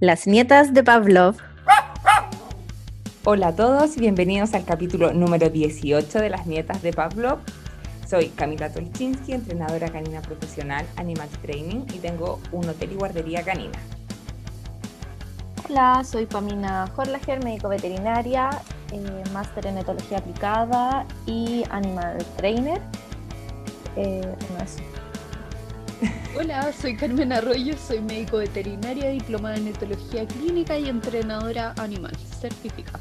Las nietas de Pavlov. Hola a todos y bienvenidos al capítulo número 18 de Las nietas de Pavlov. Soy Camila Tolchinsky, entrenadora canina profesional Animal Training y tengo un hotel y guardería canina. Hola, soy Pamina Horlager, médico veterinaria, eh, máster en etología aplicada y animal trainer. Eh, Hola, soy Carmen Arroyo, soy médico veterinaria, diplomada en etología clínica y entrenadora animal certificada.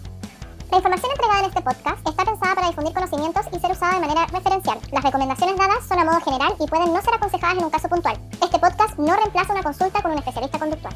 La información entregada en este podcast está pensada para difundir conocimientos y ser usada de manera referencial. Las recomendaciones dadas son a modo general y pueden no ser aconsejadas en un caso puntual. Este podcast no reemplaza una consulta con un especialista conductual.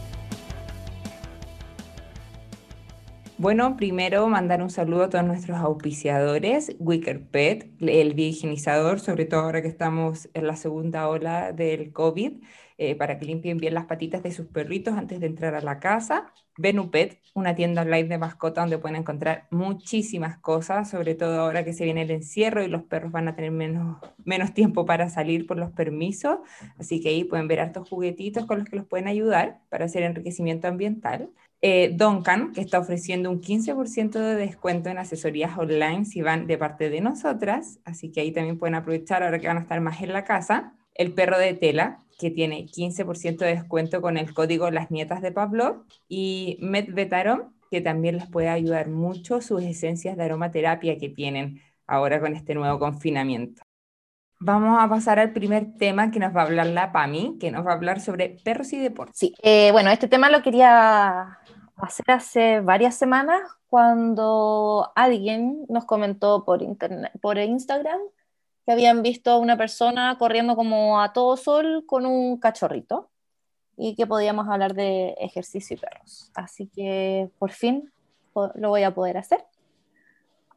Bueno, primero mandar un saludo a todos nuestros auspiciadores, Wicker Pet, el biohigienizador, sobre todo ahora que estamos en la segunda ola del COVID, eh, para que limpien bien las patitas de sus perritos antes de entrar a la casa. Venupet, una tienda online de mascota donde pueden encontrar muchísimas cosas, sobre todo ahora que se viene el encierro y los perros van a tener menos, menos tiempo para salir por los permisos. Así que ahí pueden ver hartos juguetitos con los que los pueden ayudar para hacer enriquecimiento ambiental. Eh, Duncan, que está ofreciendo un 15% de descuento en asesorías online si van de parte de nosotras, así que ahí también pueden aprovechar ahora que van a estar más en la casa. El perro de tela, que tiene 15% de descuento con el código Las Nietas de Pablo. Y Medvetarom, que también les puede ayudar mucho sus esencias de aromaterapia que tienen ahora con este nuevo confinamiento. Vamos a pasar al primer tema que nos va a hablar la PAMI, que nos va a hablar sobre perros y deportes. Sí, eh, bueno, este tema lo quería hacer hace varias semanas cuando alguien nos comentó por, internet, por Instagram que habían visto a una persona corriendo como a todo sol con un cachorrito y que podíamos hablar de ejercicio y perros. Así que por fin lo voy a poder hacer.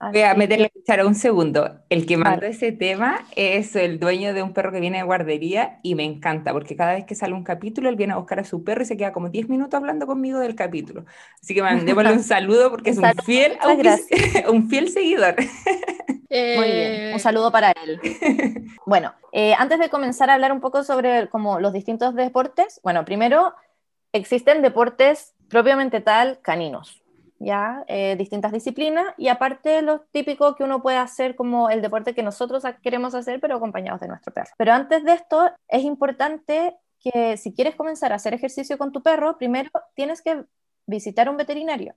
Voy a meterle a un segundo. El que mandó ese tema es el dueño de un perro que viene de guardería y me encanta porque cada vez que sale un capítulo él viene a buscar a su perro y se queda como 10 minutos hablando conmigo del capítulo. Así que mandémosle un saludo porque es un fiel, un fiel seguidor. Muy bien, un saludo para él. Bueno, eh, antes de comenzar a hablar un poco sobre como los distintos deportes, bueno, primero existen deportes propiamente tal caninos, ya eh, distintas disciplinas y aparte lo típico que uno puede hacer como el deporte que nosotros queremos hacer pero acompañados de nuestro perro. Pero antes de esto es importante que si quieres comenzar a hacer ejercicio con tu perro, primero tienes que visitar un veterinario.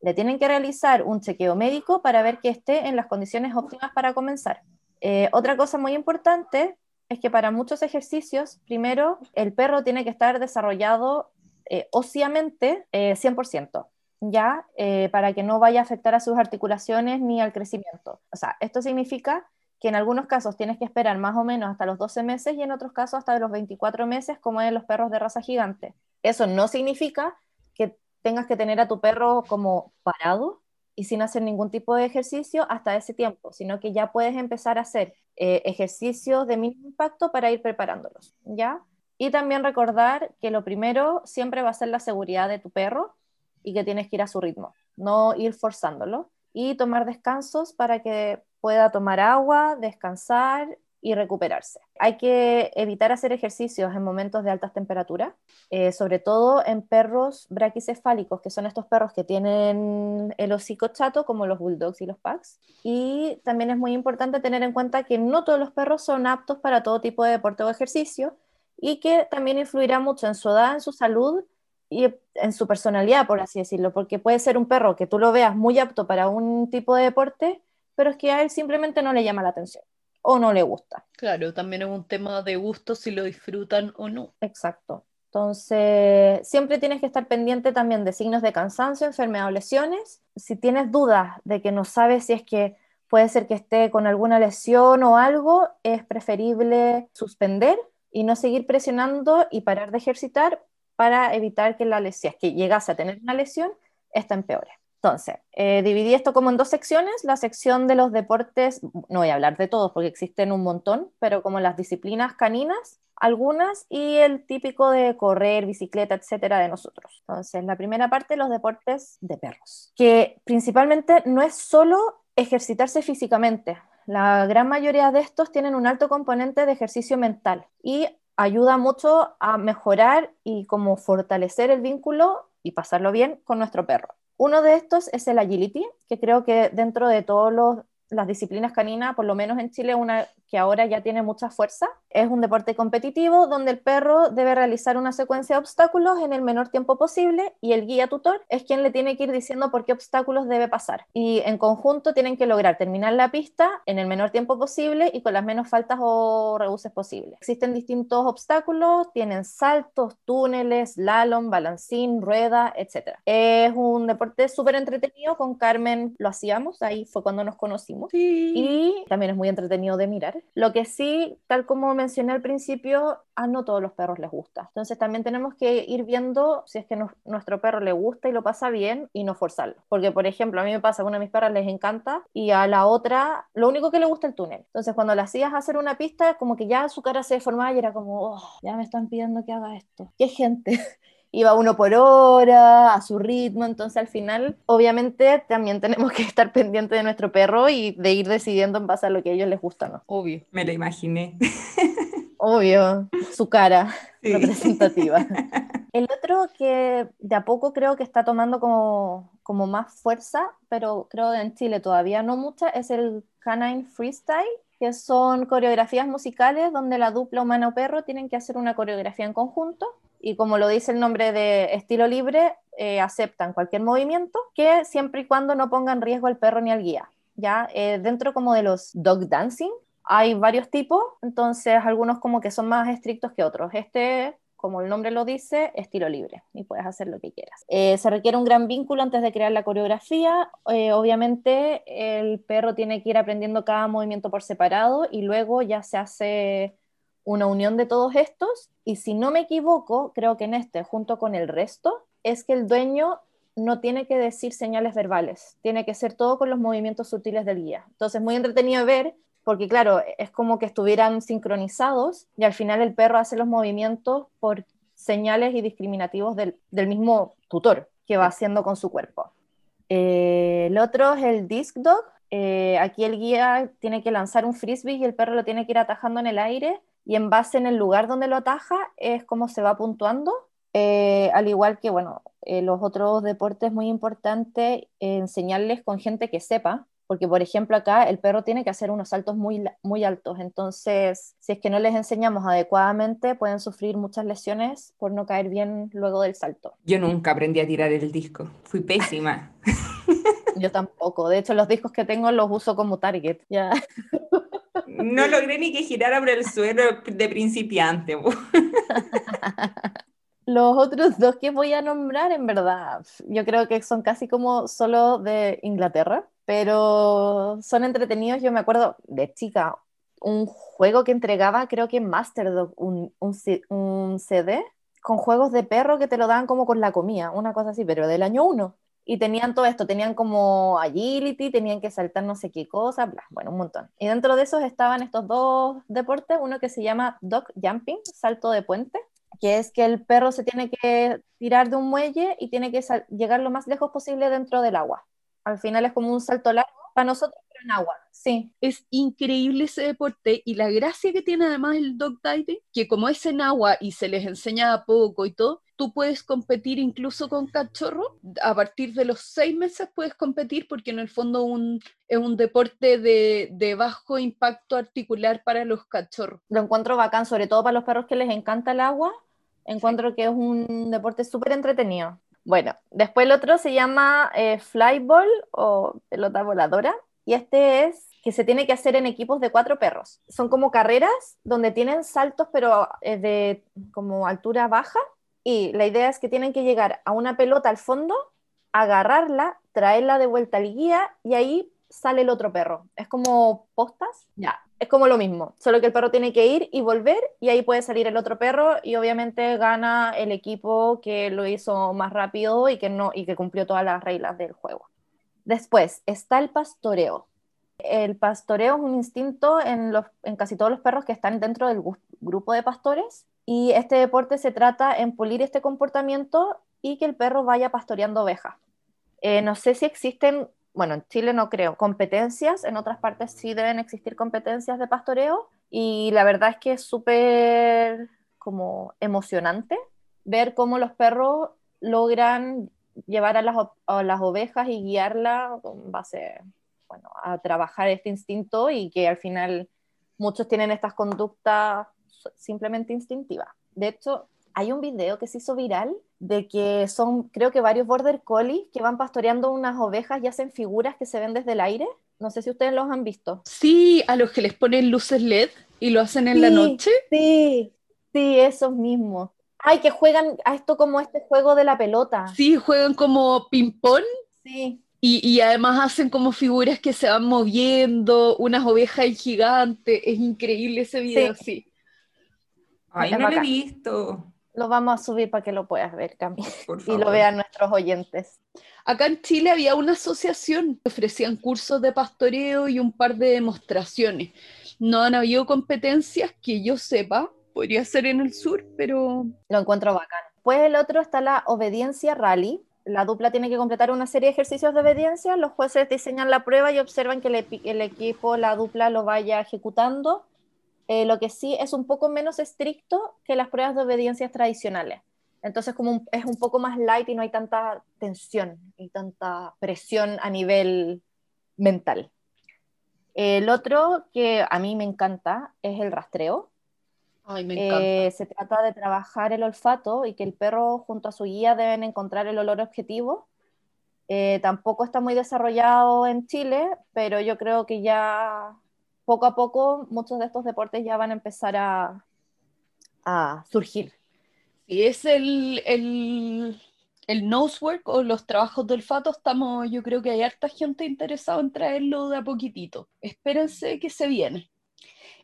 Le tienen que realizar un chequeo médico para ver que esté en las condiciones óptimas para comenzar. Eh, otra cosa muy importante es que para muchos ejercicios, primero, el perro tiene que estar desarrollado eh, óseamente 100%. Ya eh, para que no vaya a afectar a sus articulaciones ni al crecimiento. O sea, esto significa que en algunos casos tienes que esperar más o menos hasta los 12 meses y en otros casos hasta los 24 meses, como en los perros de raza gigante. Eso no significa que tengas que tener a tu perro como parado y sin hacer ningún tipo de ejercicio hasta ese tiempo, sino que ya puedes empezar a hacer eh, ejercicios de mínimo impacto para ir preparándolos, ¿ya? Y también recordar que lo primero siempre va a ser la seguridad de tu perro, y que tienes que ir a su ritmo, no ir forzándolo y tomar descansos para que pueda tomar agua, descansar y recuperarse. Hay que evitar hacer ejercicios en momentos de altas temperaturas, eh, sobre todo en perros braquicefálicos, que son estos perros que tienen el hocico chato, como los bulldogs y los packs. Y también es muy importante tener en cuenta que no todos los perros son aptos para todo tipo de deporte o ejercicio y que también influirá mucho en su edad, en su salud y en su personalidad, por así decirlo, porque puede ser un perro que tú lo veas muy apto para un tipo de deporte, pero es que a él simplemente no le llama la atención o no le gusta. Claro, también es un tema de gusto si lo disfrutan o no. Exacto. Entonces, siempre tienes que estar pendiente también de signos de cansancio, enfermedad o lesiones. Si tienes dudas de que no sabes si es que puede ser que esté con alguna lesión o algo, es preferible suspender y no seguir presionando y parar de ejercitar para evitar que la lesión, que llegase a tener una lesión, esta empeore. Entonces, eh, dividí esto como en dos secciones. La sección de los deportes, no voy a hablar de todos porque existen un montón, pero como las disciplinas caninas, algunas, y el típico de correr, bicicleta, etcétera, de nosotros. Entonces, la primera parte, los deportes de perros, que principalmente no es solo ejercitarse físicamente. La gran mayoría de estos tienen un alto componente de ejercicio mental y ayuda mucho a mejorar y como fortalecer el vínculo y pasarlo bien con nuestro perro. Uno de estos es el agility, que creo que dentro de todos los las disciplinas caninas, por lo menos en Chile, una que ahora ya tiene mucha fuerza. Es un deporte competitivo donde el perro debe realizar una secuencia de obstáculos en el menor tiempo posible y el guía tutor es quien le tiene que ir diciendo por qué obstáculos debe pasar. Y en conjunto tienen que lograr terminar la pista en el menor tiempo posible y con las menos faltas o rebuses posibles. Existen distintos obstáculos, tienen saltos, túneles, slalom, balancín, rueda, etc. Es un deporte súper entretenido, con Carmen lo hacíamos, ahí fue cuando nos conocimos y también es muy entretenido de mirar. Lo que sí, tal como mencioné al principio, a no todos los perros les gusta. Entonces también tenemos que ir viendo si es que nuestro perro le gusta y lo pasa bien y no forzarlo. Porque, por ejemplo, a mí me pasa a una de mis perras les encanta y a la otra lo único que le gusta es el túnel. Entonces cuando la hacías hacer una pista, como que ya su cara se deformaba y era como, oh, ya me están pidiendo que haga esto. ¿Qué gente? iba uno por hora, a su ritmo, entonces al final obviamente también tenemos que estar pendientes de nuestro perro y de ir decidiendo en base a lo que a ellos les gusta, ¿no? Obvio, me lo imaginé. Obvio, su cara representativa. El otro que de a poco creo que está tomando como, como más fuerza, pero creo que en Chile todavía no mucha, es el Canine Freestyle, que son coreografías musicales donde la dupla humano-perro tienen que hacer una coreografía en conjunto y como lo dice el nombre de estilo libre, eh, aceptan cualquier movimiento que siempre y cuando no ponga en riesgo al perro ni al guía. ¿ya? Eh, dentro como de los dog dancing hay varios tipos, entonces algunos como que son más estrictos que otros. Este, como el nombre lo dice, estilo libre y puedes hacer lo que quieras. Eh, se requiere un gran vínculo antes de crear la coreografía. obviamente el perro tiene que ir aprendiendo cada movimiento por separado y luego ya se hace una unión de todos estos y si no me equivoco, creo que en este, junto con el resto, es que el dueño no tiene que decir señales verbales, tiene que ser todo con los movimientos sutiles del guía. Entonces, muy entretenido ver, porque claro, es como que estuvieran sincronizados y al final el perro hace los movimientos por señales y discriminativos del, mismo tutor que va haciendo con su cuerpo. Eh, el otro es el disc dog. Eh, aquí el guía tiene que lanzar un frisbee y el perro lo tiene que ir atajando en el aire y en base en el lugar donde lo ataja es como se va puntuando. Eh, al igual que, bueno, eh, los otros deportes es muy importante enseñarles con gente que sepa, porque por ejemplo acá el perro tiene que hacer unos saltos muy, muy altos, entonces si es que no les enseñamos adecuadamente pueden sufrir muchas lesiones por no caer bien luego del salto. Yo nunca aprendí a tirar el disco, fui pésima. Yo tampoco, de hecho los discos que tengo los uso como target, ya. No logré ni que girara por el suelo de principiante. Los otros dos que voy a nombrar, en verdad, yo creo que son casi como solo de Inglaterra, pero son entretenidos. Yo me acuerdo de chica, un juego que entregaba, creo que Masterdog, un, un, un CD con juegos de perro que te lo dan como con la comida, una cosa así, pero del año 1 y tenían todo esto, tenían como agility, tenían que saltar no sé qué cosa, bla, bueno, un montón. Y dentro de esos estaban estos dos deportes, uno que se llama dog jumping, salto de puente, que es que el perro se tiene que tirar de un muelle y tiene que llegar lo más lejos posible dentro del agua. Al final es como un salto largo para nosotros, en agua, sí. Es increíble ese deporte y la gracia que tiene además el dog diving, que como es en agua y se les enseña poco y todo, tú puedes competir incluso con cachorro. A partir de los seis meses puedes competir porque en el fondo un, es un deporte de, de, bajo impacto articular para los cachorros. Lo encuentro bacán, sobre todo para los perros que les encanta el agua. Encuentro que es un deporte súper entretenido. Bueno, después el otro se llama eh, flyball o pelota voladora. Y este es que se tiene que hacer en equipos de cuatro perros. Son como carreras donde tienen saltos, pero eh, de como altura baja y la idea es que tienen que llegar a una pelota al fondo, agarrarla, traerla de vuelta al guía y ahí sale el otro perro. Es como postas, ya, es como lo mismo, solo que el perro tiene que ir y volver y ahí puede salir el otro perro y obviamente gana el equipo que lo hizo más rápido y que no y que cumplió todas las reglas del juego. Después está el pastoreo. El pastoreo es un instinto en, casi todos los perros que están dentro del grupo de pastores y este deporte se trata en pulir este comportamiento y que el perro vaya pastoreando ovejas. Eh, no sé si existen, bueno, en Chile no creo, competencias, en otras partes sí deben existir competencias de pastoreo y la verdad es que es súper como emocionante ver cómo los perros logran llevar a las, a las ovejas y guiarla con base bueno, a trabajar este instinto y que al final muchos tienen estas conductas simplemente instintivas. De hecho, hay un video que se hizo viral de que son, creo que varios border collies que van pastoreando unas ovejas y hacen figuras que se ven desde el aire. No sé si ustedes los han visto. Sí, a los que les ponen luces LED y lo hacen en la noche. Sí, sí, esos mismos. Ay, que juegan a esto como este juego de la pelota. Sí, juegan como ping-pong. Sí. Y, además hacen como figuras que se van moviendo, unas ovejas gigantes. Es increíble ese video, sí. Ay, no lo he visto. Lo vamos a subir para que lo puedas ver, Cami. Y lo vean nuestros oyentes. Acá en Chile había una asociación que ofrecían cursos de pastoreo y un par de demostraciones. No han habido competencias que yo sepa, podría ser en el sur, pero... Lo encuentro bacán. Pues el otro está la obediencia rally, la dupla tiene que completar una serie de ejercicios de obediencia, los jueces diseñan la prueba y observan que el, equipo, la dupla, lo vaya ejecutando. Eh, lo que sí es un poco menos estricto que las pruebas de obediencia tradicionales. Entonces como es un poco más light y no hay tanta tensión y tanta presión a nivel mental. El otro que a mí me encanta es el rastreo. Eh, se trata de trabajar el olfato y que el perro junto a su guía deben encontrar el olor objetivo. Eh, tampoco está muy desarrollado en Chile, pero yo creo que ya poco a poco muchos de estos deportes ya van a empezar a, a surgir. Y es el, el, el nosework o los trabajos de olfato, estamos, yo creo que hay harta gente interesada en traerlo de a poquitito. Espérense que se viene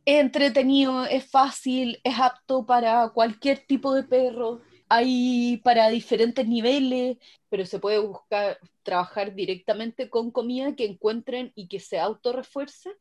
es entretenido, es fácil, es apto para cualquier tipo de perro. Hay para diferentes niveles, pero se puede buscar trabajar directamente con comida que encuentren y que se autorrefuerce,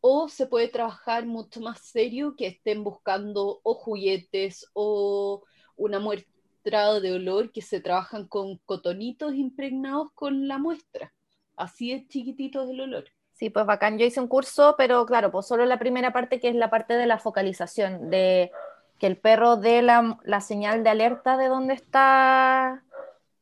o se puede trabajar mucho más serio que estén buscando o juguetes o una muestra de olor que se trabajan con cotonitos impregnados con la muestra. Así es chiquitito el olor. Sí, pues bacán. Yo hice un curso, pero claro, pues solo la primera parte que es la parte de la focalización, de que el perro dé la, la señal de alerta de dónde está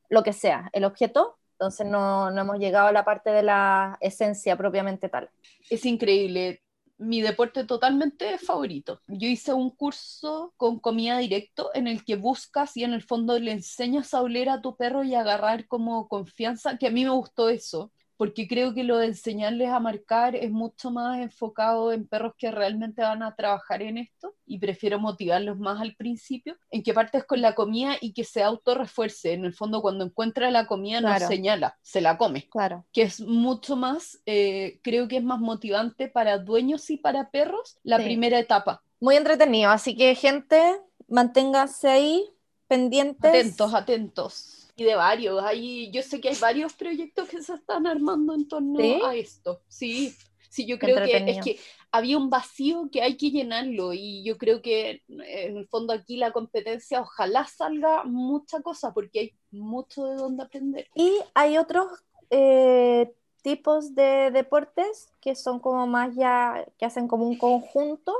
lo que sea, el objeto. Entonces no, no hemos llegado a la parte de la esencia propiamente tal. Es increíble mi deporte totalmente favorito. Yo hice un curso con comida directo en el que buscas y en el fondo le enseñas a oler a tu perro y agarrar como confianza, que a mí me gustó eso, porque creo que lo de enseñarles a marcar es mucho más enfocado en perros que realmente van a trabajar en esto y prefiero motivarlos más al principio, en que partes con la comida y que se autorrefuerce. En el fondo, cuando encuentra la comida, no señala, se la come. Claro. Que es mucho más, eh, creo que es más motivante para dueños y para perros la primera etapa. Muy entretenido, así que gente, manténgase ahí pendientes. Atentos, atentos y de varios. Hay, yo sé que hay varios proyectos que se están armando en torno a esto. Sí, sí, yo creo que es que había un vacío que hay que llenarlo y yo creo que en el fondo aquí la competencia ojalá salga mucha cosa porque hay mucho de donde aprender. Y hay otros eh, tipos de deportes que son como más ya, que hacen como un conjunto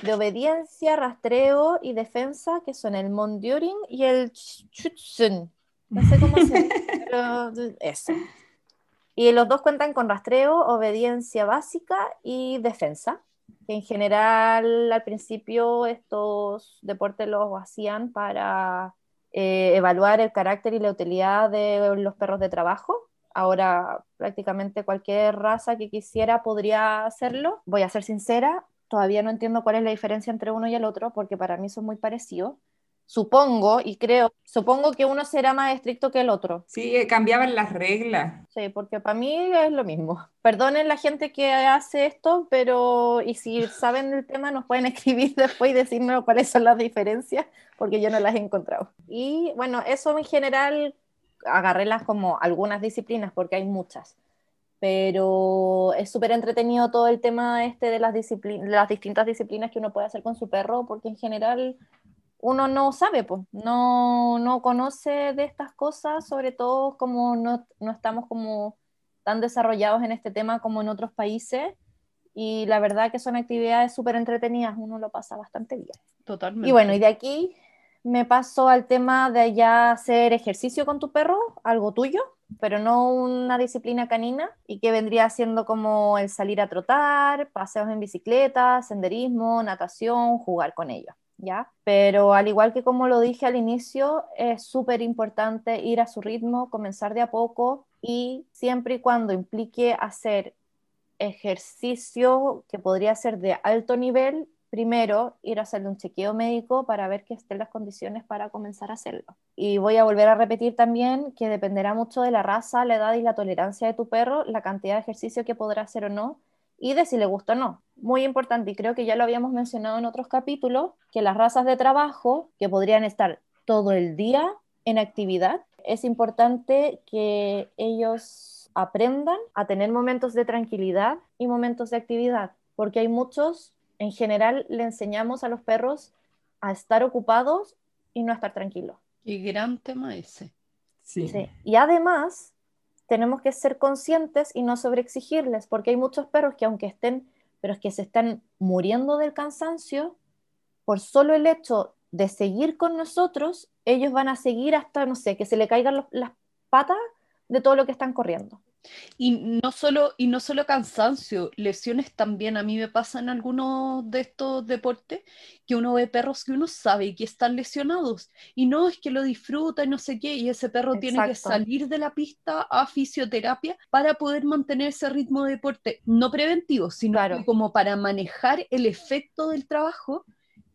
de obediencia, rastreo y defensa, que son el monduring y el Schützen. No sé cómo se pero eso. Y los dos cuentan con rastreo, obediencia básica y defensa. Que en general, al principio, estos deportes los hacían para eh, evaluar el carácter y la utilidad de los perros de trabajo. Ahora, prácticamente cualquier raza que quisiera podría hacerlo. Voy a ser sincera, todavía no entiendo cuál es la diferencia entre uno y el otro, porque para mí son muy parecidos supongo y creo, supongo que uno será más estricto que el otro. Sí, eh, cambiaban las reglas. Sí, porque para mí es lo mismo. Perdonen la gente que hace esto, pero y si saben del tema nos pueden escribir después y decirnos cuáles son las diferencias, porque yo no las he encontrado. Y bueno, eso en general agarré las como algunas disciplinas, porque hay muchas. Pero es súper entretenido todo el tema este de las, las distintas disciplinas que uno puede hacer con su perro, porque en general uno no sabe, pues, no, no conoce de estas cosas, sobre todo como no, no, estamos como tan desarrollados en este tema como en otros países, y la verdad que son actividades súper entretenidas, uno lo pasa bastante bien. Totalmente. Y bueno, y de aquí me paso al tema de ya hacer ejercicio con tu perro, algo tuyo, pero no una disciplina canina y que vendría siendo como el salir a trotar, paseos en bicicleta, senderismo, natación, jugar con ellos. Pero al igual que como lo dije al inicio, es súper importante ir a su ritmo, comenzar de a poco y siempre y cuando implique hacer ejercicio que podría ser de alto nivel, primero ir a hacerle un chequeo médico para ver que estén las condiciones para comenzar a hacerlo. Y voy a volver a repetir también que dependerá mucho de la raza, la edad y la tolerancia de tu perro, la cantidad de ejercicio que podrá hacer o no y de si le gusta o no. Muy importante, y creo que ya lo habíamos mencionado en otros capítulos, que las razas de trabajo que podrían estar todo el día en actividad, es importante que ellos aprendan a tener momentos de tranquilidad y momentos de actividad, porque hay muchos en general le enseñamos a los perros a estar ocupados y no a estar tranquilos. Y gran tema ese. Sí. sí. Y además tenemos que ser conscientes y no sobreexigirles, porque hay muchos perros que aunque estén, pero es que se están muriendo del cansancio, por solo el hecho de seguir con nosotros, ellos van a seguir hasta, no sé, que se le caigan las patas de todo lo que están corriendo. Y no solo, y no solo cansancio, lesiones también. A mí me pasa en algunos de estos deportes que uno ve perros que uno sabe que están lesionados y no es que lo disfruta y no sé qué, y ese perro tiene que salir de la pista a fisioterapia para poder mantener ese ritmo de deporte, no preventivo, sino como para manejar el efecto del trabajo,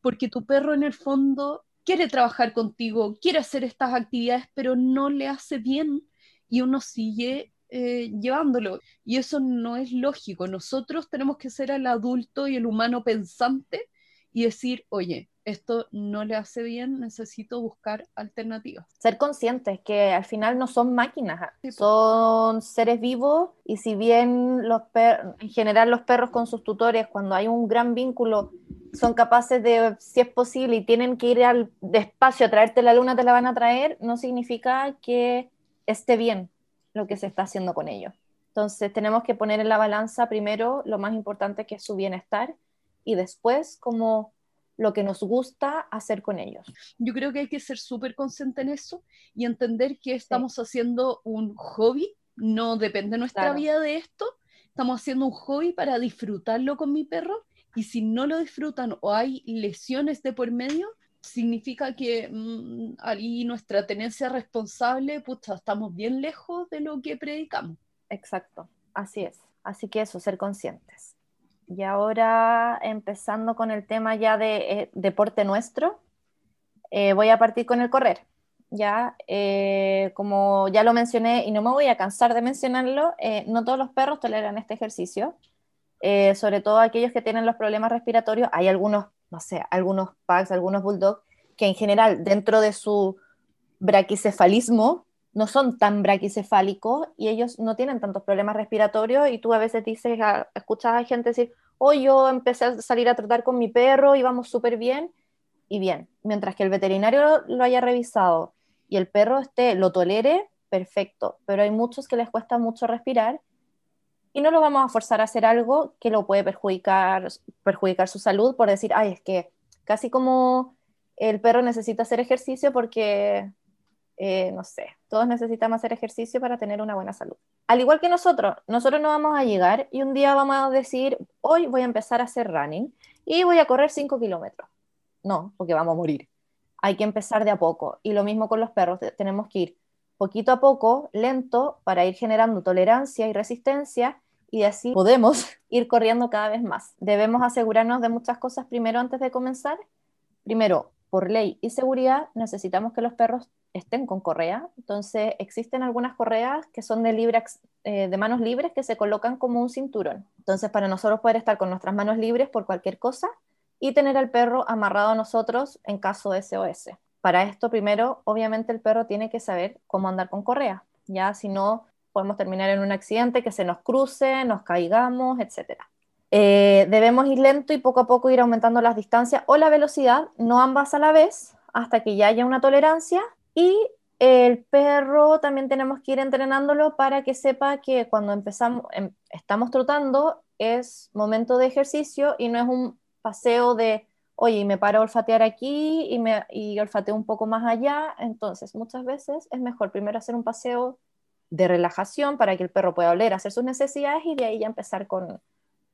porque tu perro en el fondo quiere trabajar contigo, quiere hacer estas actividades, pero no le hace bien y uno sigue eh, llevándolo. Y eso no es lógico. Nosotros tenemos que ser el adulto y el humano pensante y decir, oye, esto no le hace bien, necesito buscar alternativas. Ser conscientes que al final no son máquinas, ¿ah? son seres vivos y si bien los en general los perros con sus tutores, cuando hay un gran vínculo, son capaces de, si es posible, y tienen que ir al despacio a traerte la luna, te la van a traer, no significa que esté bien lo que se está haciendo con ellos. Entonces tenemos que poner en la balanza primero lo más importante que es su bienestar y después como lo que nos gusta hacer con ellos. Yo creo que hay que ser súper consciente en eso y entender que estamos haciendo un hobby, no depende nuestra vida de esto, estamos haciendo un hobby para disfrutarlo con mi perro y si no lo disfrutan o hay lesiones de por medio, significa que mm, ahí nuestra tenencia responsable, pucha, estamos bien lejos de lo que predicamos. Exacto, así es. Así que eso, ser conscientes. Y ahora, empezando con el tema ya de eh, deporte nuestro, eh, voy a partir con el correr. Ya, eh, como ya lo mencioné y no me voy a cansar de mencionarlo, no todos los perros toleran este ejercicio, sobre todo aquellos que tienen los problemas respiratorios. Hay algunos no sé, algunos packs, algunos bulldogs, que en general dentro de su braquicefalismo no son tan braquicefálicos y ellos no tienen tantos problemas respiratorios y tú a veces dices, escuchas a gente decir, hoy yo empecé a salir a tratar con mi perro y vamos súper bien y bien, mientras que el veterinario lo haya revisado y el perro esté, lo tolere, perfecto, pero hay muchos que les cuesta mucho respirar y no lo vamos a forzar a hacer algo que lo puede perjudicar, perjudicar su salud por decir, ay, es que casi como el perro necesita hacer ejercicio porque, eh, no sé, todos necesitamos hacer ejercicio para tener una buena salud. Al igual que nosotros, nosotros no vamos a llegar y un día vamos a decir, hoy voy a empezar a hacer running y voy a correr 5 kilómetros. No, porque vamos a morir. Hay que empezar de a poco. Y lo mismo con los perros, tenemos que ir poquito a poco, lento, para ir generando tolerancia y resistencia y así podemos ir corriendo cada vez más. Debemos asegurarnos de muchas cosas primero antes de comenzar. Primero, por ley y seguridad, necesitamos que los perros estén con correa. Entonces, existen algunas correas que son de, libre, eh, de manos libres que se colocan como un cinturón. Entonces, para nosotros poder estar con nuestras manos libres por cualquier cosa y tener al perro amarrado a nosotros en caso de SOS. Para esto, primero, obviamente el perro tiene que saber cómo andar con correa. Ya, si no, podemos terminar en un accidente, que se nos cruce, nos caigamos, etc. Eh, debemos ir lento y poco a poco ir aumentando las distancias o la velocidad, no ambas a la vez, hasta que ya haya una tolerancia. Y el perro también tenemos que ir entrenándolo para que sepa que cuando empezamos, em, estamos trotando es momento de ejercicio y no es un paseo de oye, me paro a olfatear aquí y, me, y olfateo un poco más allá, entonces muchas veces es mejor primero hacer un paseo de relajación para que el perro pueda oler, hacer sus necesidades y de ahí ya empezar con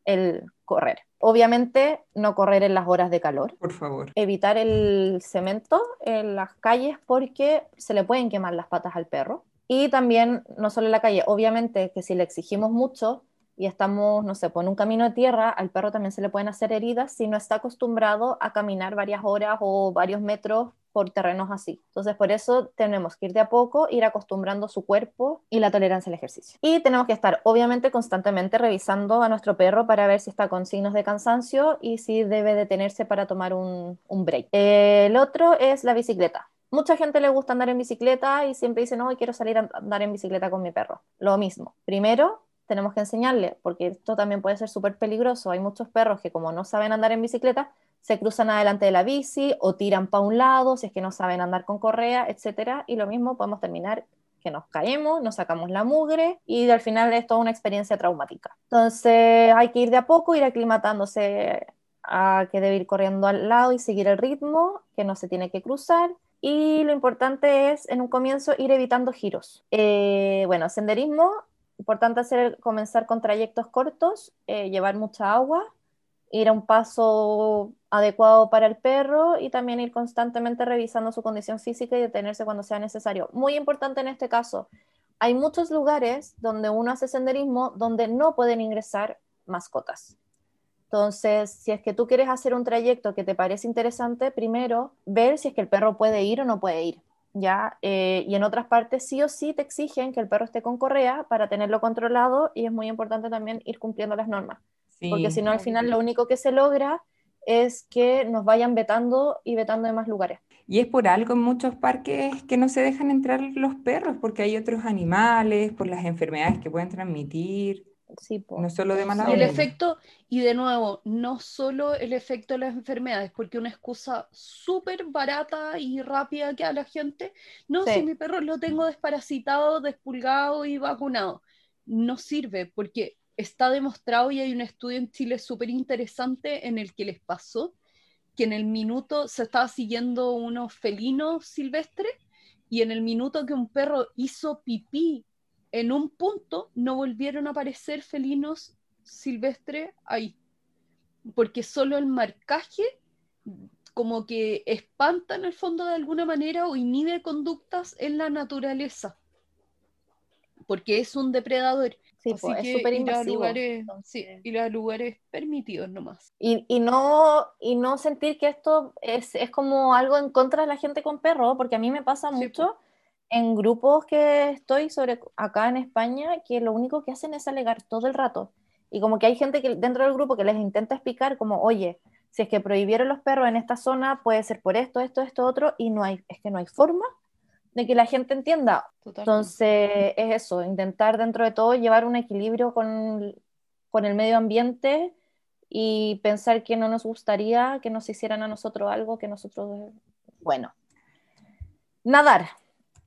el correr. Obviamente no correr en las horas de calor. Por favor. Evitar el cemento en las calles porque se le pueden quemar las patas al perro. Y también, no solo en la calle, obviamente que si le exigimos mucho, y estamos, no sé, por un camino de tierra, al perro también se le pueden hacer heridas si no está acostumbrado a caminar varias horas o varios metros por terrenos así. Entonces, por eso tenemos que ir de a poco, ir acostumbrando su cuerpo y la tolerancia al ejercicio. Y tenemos que estar, obviamente, constantemente revisando a nuestro perro para ver si está con signos de cansancio y si debe detenerse para tomar un, un break. El otro es la bicicleta. Mucha gente le gusta andar en bicicleta y siempre dice, no, quiero salir a andar en bicicleta con mi perro. Lo mismo. Primero, tenemos que enseñarle, porque esto también puede ser súper peligroso. Hay muchos perros que como no saben andar en bicicleta, se cruzan adelante de la bici o tiran para un lado si es que no saben andar con correa, etcétera, y lo mismo podemos terminar que nos caemos, nos sacamos la mugre y al final es toda una experiencia traumática. Entonces hay que ir de a poco, ir aclimatándose a que debe ir corriendo al lado y seguir el ritmo, que no se tiene que cruzar. Y lo importante es en un comienzo ir evitando giros. Eh, bueno, senderismo importante hacer, comenzar con trayectos cortos, eh, llevar mucha agua, ir a un paso adecuado para el perro y también ir constantemente revisando su condición física y detenerse cuando sea necesario. Muy importante en este caso, hay muchos lugares donde uno hace senderismo donde no pueden ingresar mascotas. Entonces, si es que tú quieres hacer un trayecto que te parece interesante, primero ver si es que el perro puede ir o no puede ir. ¿Ya? Eh, y en otras partes sí o sí te exigen que el perro esté con correa para tenerlo controlado y es muy importante también ir cumpliendo las normas. porque si no, al final lo único que se logra es que nos vayan vetando y vetando de más lugares. Y es por algo en muchos parques que no se dejan entrar los perros, porque hay otros animales, por las enfermedades que pueden transmitir. No solo de mala y el efecto, y de nuevo, no solo el efecto de las enfermedades, porque una excusa súper barata y rápida que a la gente, no, si mi perro lo tengo desparasitado, despulgado y vacunado, no sirve, porque está demostrado y hay un estudio en Chile súper interesante en el que les pasó que en el minuto se estaba siguiendo unos felinos silvestres y en el minuto que un perro hizo pipí en un punto no volvieron a aparecer felinos silvestres ahí, porque solo el marcaje como que espanta en el fondo de alguna manera o inhibe conductas en la naturaleza, porque es un depredador. Sí, Así es súper invasivo. Lugares, sí, ir a lugares permitidos nomás. Y, y, no, y no sentir que esto es, es, como algo en contra de la gente con perro, porque a mí me pasa mucho en grupos que estoy sobre acá en España que lo único que hacen es alegar todo el rato. Y como que hay gente que dentro del grupo que les intenta explicar como, oye, si es que prohibieron los perros en esta zona, puede ser por esto, esto, esto, otro, y no hay, es que no hay forma de que la gente entienda. Entonces, es eso, intentar dentro de todo llevar un equilibrio con, con el medio ambiente y pensar que no nos gustaría que nos hicieran a nosotros algo que nosotros, bueno, nadar.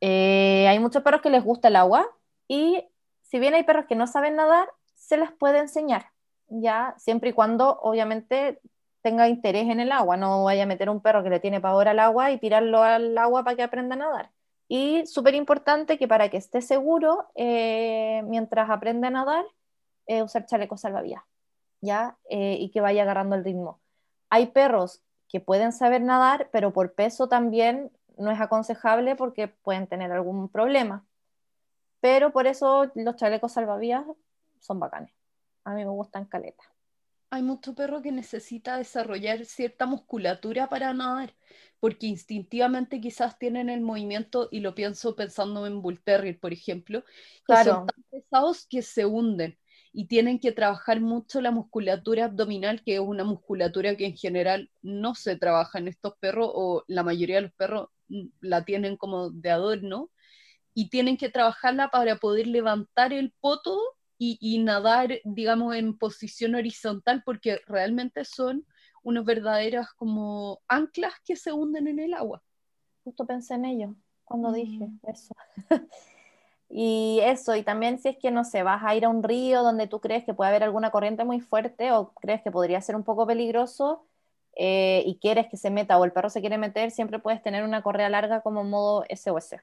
Eh, hay muchos perros que les gusta el agua y si bien hay perros que no saben nadar, se les puede enseñar, ya siempre y cuando obviamente tenga interés en el agua, no vaya a meter un perro que le tiene pavor al agua y tirarlo al agua para que aprenda a nadar. Y súper importante que para que esté seguro, eh, mientras aprende a nadar, eh, usar chalecos salvavidas, ¿ya? y que vaya agarrando el ritmo. Hay perros que pueden saber nadar, pero por peso también no es aconsejable porque pueden tener algún problema. Pero por eso los chalecos salvavidas son bacanes. A mí me gustan caletas. Hay mucho perro que necesita desarrollar cierta musculatura para nadar, porque instintivamente quizás tienen el movimiento, y lo pienso pensando en Bull Terrier, por ejemplo, que son tan pesados que se hunden y tienen que trabajar mucho la musculatura abdominal, que es una musculatura que en general no se trabaja en estos perros, o la mayoría de los perros la tienen como de adorno y tienen que trabajarla para poder levantar el poto y, nadar, digamos, en posición horizontal, porque realmente son unas verdaderas como anclas que se hunden en el agua. Justo pensé en ello cuando mm. dije eso. y eso, y también si es que, no sé, vas a ir a un río donde tú crees que puede haber alguna corriente muy fuerte o crees que podría ser un poco peligroso, eh, y quieres que se meta o el perro se quiere meter, siempre puedes tener una correa larga como modo SOS.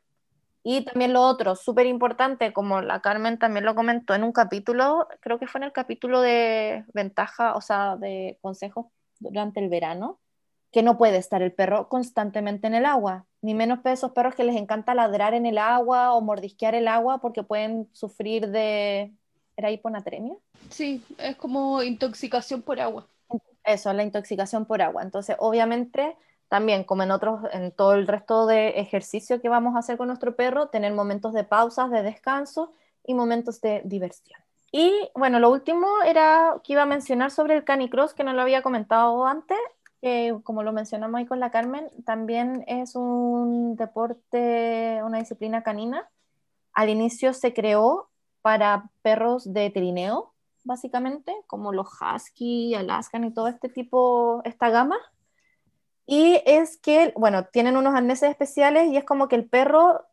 Y también lo otro, súper importante, como la Carmen también lo comentó en un capítulo, creo que fue en el capítulo de ventaja, o sea, de consejos durante el verano, que no puede estar el perro constantemente en el agua, ni menos para esos perros que les encanta ladrar en el agua o mordisquear el agua porque pueden sufrir de... ¿Era hiponatremia? Sí, es como intoxicación por agua. Eso, la intoxicación por agua. Entonces, obviamente, también como en otros, en todo el resto de ejercicio que vamos a hacer con nuestro perro, tener momentos de pausas, de descanso y momentos de diversión. Y bueno, lo último era que iba a mencionar sobre el canicross, que no lo había comentado antes, que como lo mencionamos ahí con la Carmen, también es un deporte, una disciplina canina. Al inicio se creó para perros de trineo, básicamente, como los husky, alaskan y todo este tipo, esta gama y es que, bueno, tienen unos arneses especiales y es como que el perro,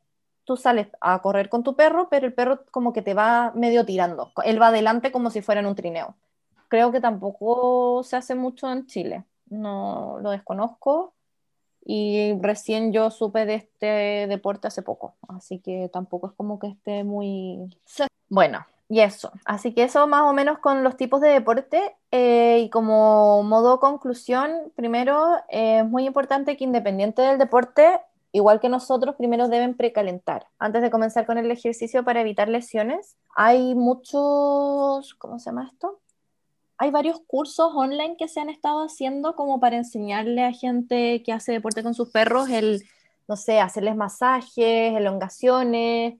tú sales a correr con tu perro, pero el perro como que te va medio tirando. Él va adelante como si fuera en un trineo. Creo que tampoco se hace mucho en Chile. No lo desconozco. Y recién yo supe de este deporte hace poco. Así que tampoco es como que esté muy... Bueno, y eso, así que eso más o menos con los tipos de deporte eh, y como modo conclusión, primero eh, es muy importante que independiente del deporte, igual que nosotros, primero deben precalentar antes de comenzar con el ejercicio para evitar lesiones. Hay muchos, ¿cómo se llama esto? Hay varios cursos online que se han estado haciendo como para enseñarle a gente que hace deporte con sus perros el, no sé, hacerles masajes, elongaciones,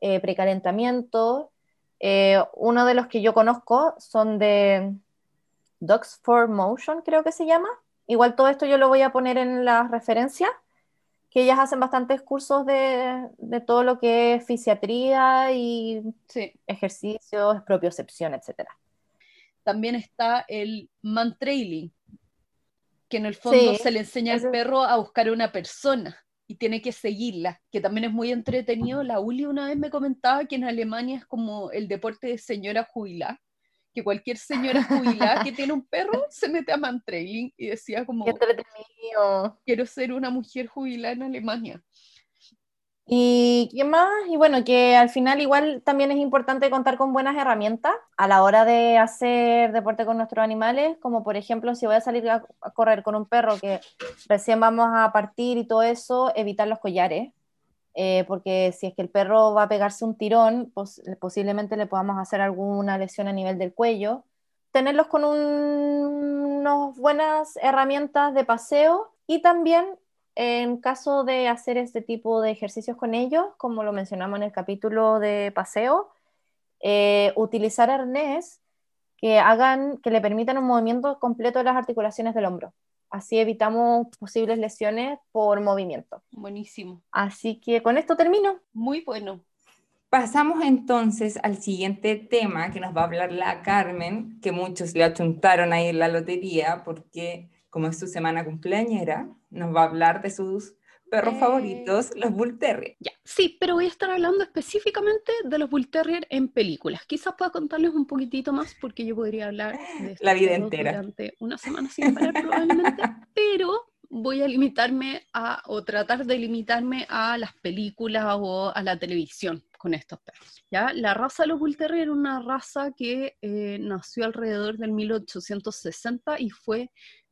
eh, precalentamiento eh, uno de los que yo conozco son de Dogs for Motion, creo que se llama. Igual todo esto yo lo voy a poner en la referencia, que ellas hacen bastantes cursos de, todo lo que es fisiatría y ejercicios, propiocepción, etc. También está el man-trailing, que en el fondo se le enseña al perro a buscar a una persona y tiene que seguirla, que también es muy entretenido. La Uli una vez me comentaba que en Alemania es como el deporte de señora jubilada, que cualquier señora jubilada que tiene un perro se mete a mantrailing y decía como, quiero ser una mujer jubilada en Alemania. ¿Y qué más? Y bueno, que al final igual también es importante contar con buenas herramientas a la hora de hacer deporte con nuestros animales, como por ejemplo si voy a salir a, correr con un perro que recién vamos a partir y todo eso, evitar los collares, eh, porque si es que el perro va a pegarse un tirón, pues, posiblemente le podamos hacer alguna lesión a nivel del cuello. Tenerlos con unas buenas herramientas de paseo y también en caso de hacer este tipo de ejercicios con ellos, como lo mencionamos en el capítulo de paseo, eh, utilizar arnés que hagan, que le permitan un movimiento completo de las articulaciones del hombro. Así evitamos posibles lesiones por movimiento. Buenísimo. Así que con esto termino. Muy bueno. Pasamos entonces al siguiente tema que nos va a hablar la Carmen, que muchos le achuntaron ahí en la lotería porque como es su semana cumpleañera, nos va a hablar de sus perros eh. favoritos, los Bull Terrier. Ya, sí, pero voy a estar hablando específicamente de los Bull Terrier en películas. Quizás pueda contarles un poquitito más porque yo podría hablar de la vida entera durante una semana sin parar probablemente, pero voy a limitarme a o tratar de limitarme a las películas o a la televisión con estos perros. ¿ya? La raza de los Bull Terrier era una raza que eh, nació alrededor del 1860 y fue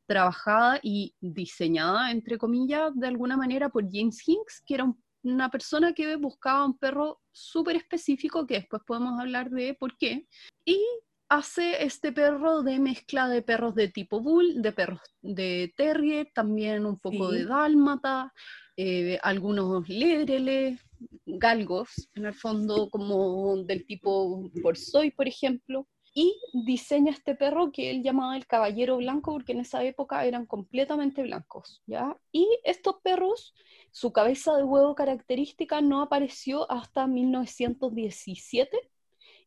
trabajada y diseñada, entre comillas, de alguna manera por James Hinks, que era una persona que buscaba un perro súper específico, que después podemos hablar de por qué, y hace este perro de mezcla de perros de tipo bull, de perros de terrier, también un poco de dálmata, eh, algunos lédreles, galgos, en el fondo como del tipo borsoi, por ejemplo y diseña este perro que él llamaba el caballero blanco porque en esa época eran completamente blancos, ¿ya? Y estos perros, su cabeza de huevo característica no apareció hasta 1917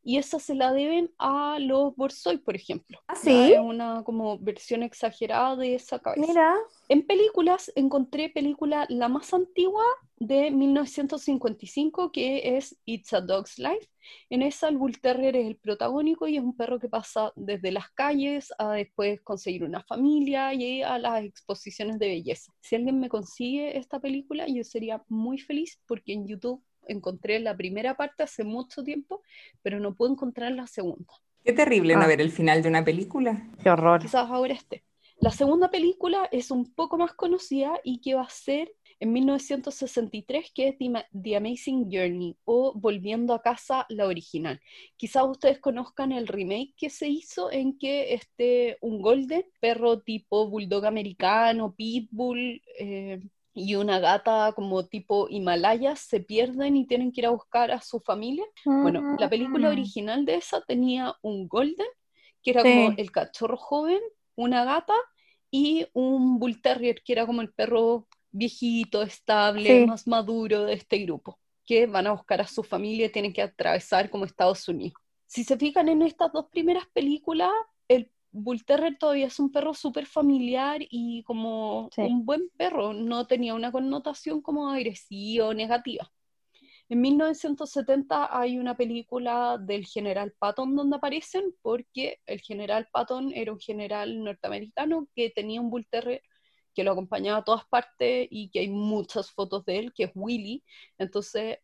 y esa se la deben a los Borsoi, por ejemplo. ¿Ah, sí? Una como versión exagerada de esa cabeza. Mira. En películas encontré película la más antigua de 1955 que es It's a Dog's Life. En esa el Bull Terrier es el protagónico y es un perro que pasa desde las calles a después conseguir una familia y a las exposiciones de belleza. Si alguien me consigue esta película yo sería muy feliz porque en YouTube encontré la primera parte hace mucho tiempo, pero no puedo encontrar la segunda. Qué terrible no Ah. ver el final de una película. Qué horror. Quizás ahora esté. La segunda película es un poco más conocida y que va a ser en 1963, que es The Amazing Journey o Volviendo a casa, la original. Quizás ustedes conozcan el remake que se hizo en que este, un golden, perro tipo bulldog americano, pitbull, eh, y una gata como tipo Himalaya se pierden y tienen que ir a buscar a su familia. Bueno, la película Mm. original de esa tenía un golden, que era Sí. como el cachorro joven, una gata y un bull terrier, que era como el perro viejito, estable, Sí. más maduro de este grupo, que van a buscar a su familia y tienen que atravesar como Estados Unidos. Si se fijan en estas dos primeras películas, el Bull Terrier todavía es un perro súper familiar y como Sí. un buen perro, no tenía una connotación como agresiva o negativa. En 1970 hay una película del general Patton donde aparecen porque el general Patton era un general norteamericano que tenía un Bull Terrier que lo acompañaba a todas partes y que hay muchas fotos de él, que es Willy. Entonces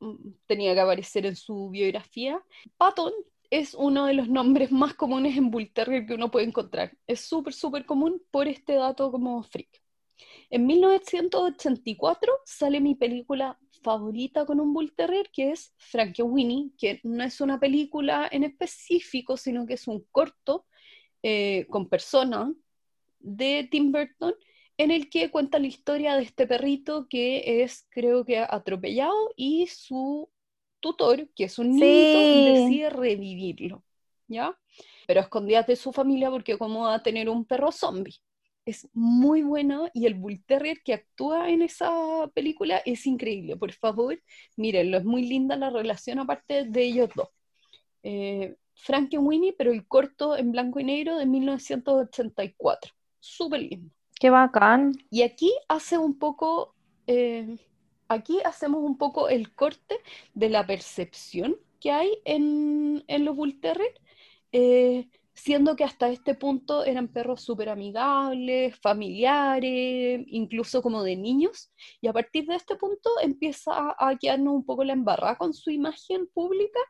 mm, tenía que aparecer en su biografía. Patton es uno de los nombres más comunes en Bull Terrier que uno puede encontrar. Es súper, súper común por este dato como freak. En 1984 sale mi película favorita con un Bull Terrier, que es Frankenweenie, que no es una película en específico, sino que es un corto eh, con persona de Tim Burton, en el que cuenta la historia de este perrito que es, creo que, atropellado y su tutor, que es un niñito, Sí. decide revivirlo, ¿ya? Pero a escondidas de su familia porque como va a tener un perro zombie. Es muy buena y el Bull Terrier que actúa en esa película es increíble. Por favor, mírenlo, es muy linda la relación aparte de ellos dos. Eh, Frankenweenie, pero el corto en blanco y negro de 1984. Súper lindo. Qué bacán. Y aquí hace un poco, eh, aquí hacemos un poco el corte de la percepción que hay en, en los Bull Terrier, eh, siendo que hasta este punto eran perros súper amigables, familiares, incluso como de niños, y a partir de este punto empieza a, a quedarnos un poco la embarrada con su imagen pública,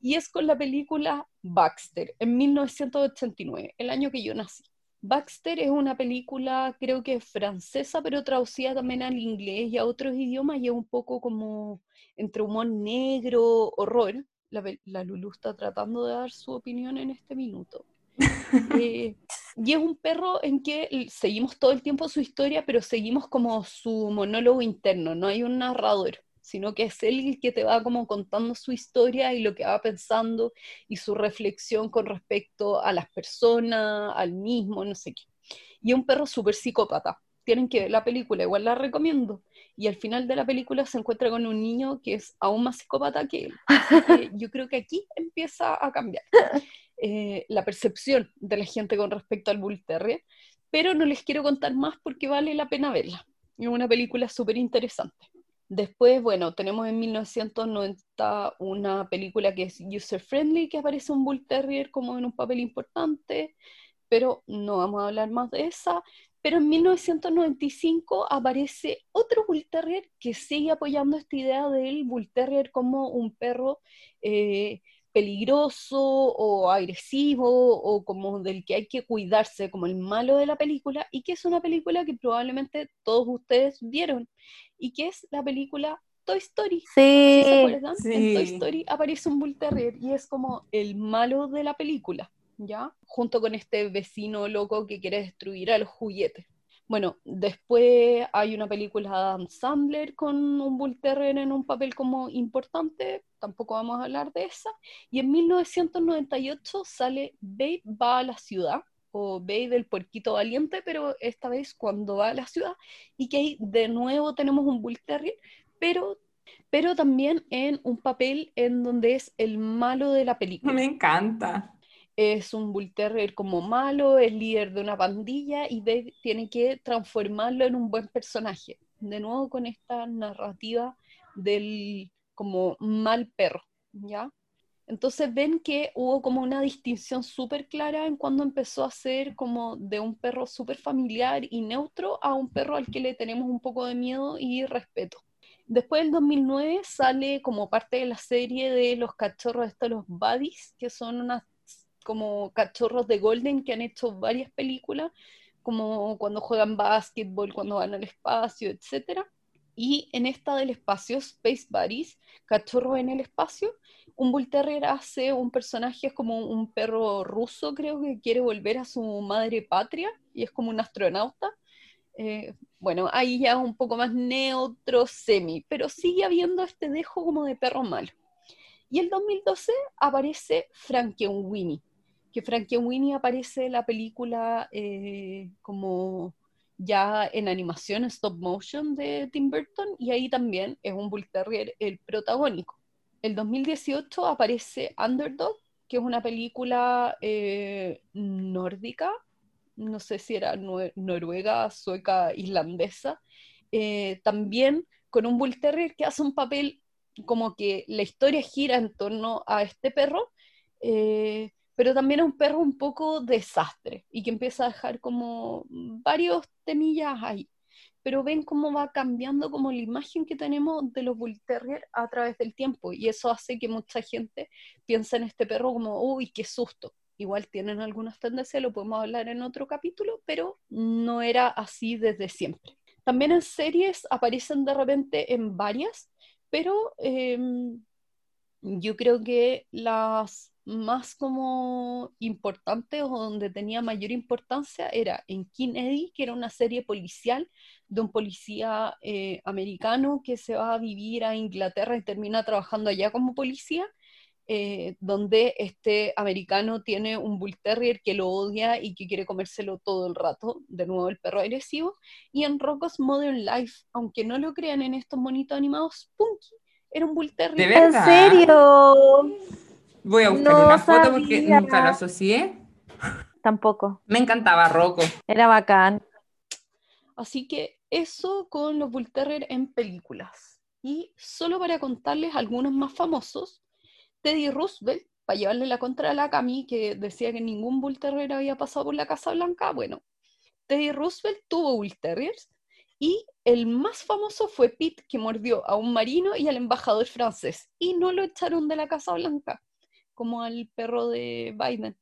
y es con la película Baxter, en 1989, el año que yo nací. Baxter es una película, creo que francesa, pero traducida también al inglés y a otros idiomas, y es un poco como entre humor negro, horror. La, Lulu está tratando de dar su opinión en este minuto. Eh, y es un perro en que seguimos todo el tiempo su historia, pero seguimos como su monólogo interno, no hay un narrador, sino que es él el que te va como contando su historia y lo que va pensando y su reflexión con respecto a las personas, al mismo, no sé qué. Y es un perro súper psicópata. Tienen que ver la película, igual la recomiendo. Y al final de la película se encuentra con un niño que es aún más psicópata que él. Así que yo creo que aquí empieza a cambiar eh, la percepción de la gente con respecto al Bull Terrier, pero no les quiero contar más porque vale la pena verla. Es una película súper interesante. Después, bueno, tenemos en 1990 una película que es User Friendly, que aparece un Bull Terrier como en un papel importante, pero no vamos a hablar más de esa. Pero en 1995 aparece otro Bull Terrier que sigue apoyando esta idea del Bull Terrier como un perro eh, peligroso o agresivo o como del que hay que cuidarse, como el malo de la película, y que es una película que probablemente todos ustedes vieron, y que es la película Toy Story. ¿Sí se Sí. acuerdan? En Toy. Story aparece un Bull Terrier y es como el malo de la película, ¿ya? Junto con este vecino loco que quiere destruir a los juguetes. Bueno, después hay una película de Adam Sandler con un Bull Terrier en un papel como importante, tampoco vamos a hablar de esa. Y en 1998 sale Babe va a la ciudad, o Babe del puerquito valiente, pero esta vez cuando va a la ciudad, y que ahí de nuevo tenemos un Bull Terrier, pero pero también en un papel en donde es el malo de la película. Me encanta. Es un Bull como malo, es líder de una pandilla y tiene que transformarlo en un buen personaje. De nuevo con esta narrativa del como mal perro, ¿ya? Entonces ven que hubo como una distinción súper clara en cuando empezó a ser como de un perro súper familiar y neutro a un perro al que le tenemos un poco de miedo y respeto. Después del 2009 sale como parte de la serie de los cachorros estos, los buddies, que son unas como cachorros de Golden que han hecho varias películas, como cuando juegan básquetbol, cuando van al espacio, etcétera y en esta del espacio, Space Buddies, Cachorro en el espacio, un Bull Terrier hace un personaje, es como un perro ruso, creo que quiere volver a su madre patria y es como un astronauta. Eh, bueno, ahí ya un poco más neutro, semi, pero sigue habiendo este dejo como de perro malo. Y el 2012 aparece Frankenweenie, que Frankenweenie aparece en la película eh, como ya en animación stop motion de Tim Burton y ahí también es un Bull Terrier el protagónico. El 2018 aparece Underdog, que es una película eh, nórdica, no sé si era noruega, sueca, islandesa, eh, también con un Bull Terrier que hace un papel como que la historia gira en torno a este perro, pero también es un perro un poco desastre y que empieza a dejar como varios temillas ahí. Pero ven cómo va cambiando como la imagen que tenemos de los Bull Terrier a través del tiempo y eso hace que mucha gente piense en este perro como, uy, qué susto. Igual tienen algunas tendencias, lo podemos hablar en otro capítulo, pero no era así desde siempre. También en series aparecen de repente en varias, pero em, yo creo que las más como importante o donde tenía mayor importancia era en King Eddie, que era una serie policial de un policía eh, americano que se va a vivir a Inglaterra y termina trabajando allá como policía, eh, donde este americano tiene un Bull Terrier que lo odia y que quiere comérselo todo el rato, de nuevo el perro agresivo, y en Rocco's Modern Life, aunque no lo crean en estos monitos animados, Punky era un Bull Terrier. ¿En serio? Voy a buscar una foto porque nunca lo asocié. Tampoco. Me encantaba Rocco. Era bacán. Así que eso con los Bull Terrier en películas. Y solo para contarles algunos más famosos, Teddy Roosevelt, para llevarle la contra a la Cami, que decía que ningún Bull Terrier había pasado por la Casa Blanca, bueno, Teddy Roosevelt tuvo Bull Terriers y el más famoso fue Pete, que mordió a un marino y al embajador francés y no lo echaron de la Casa Blanca como al perro de Biden.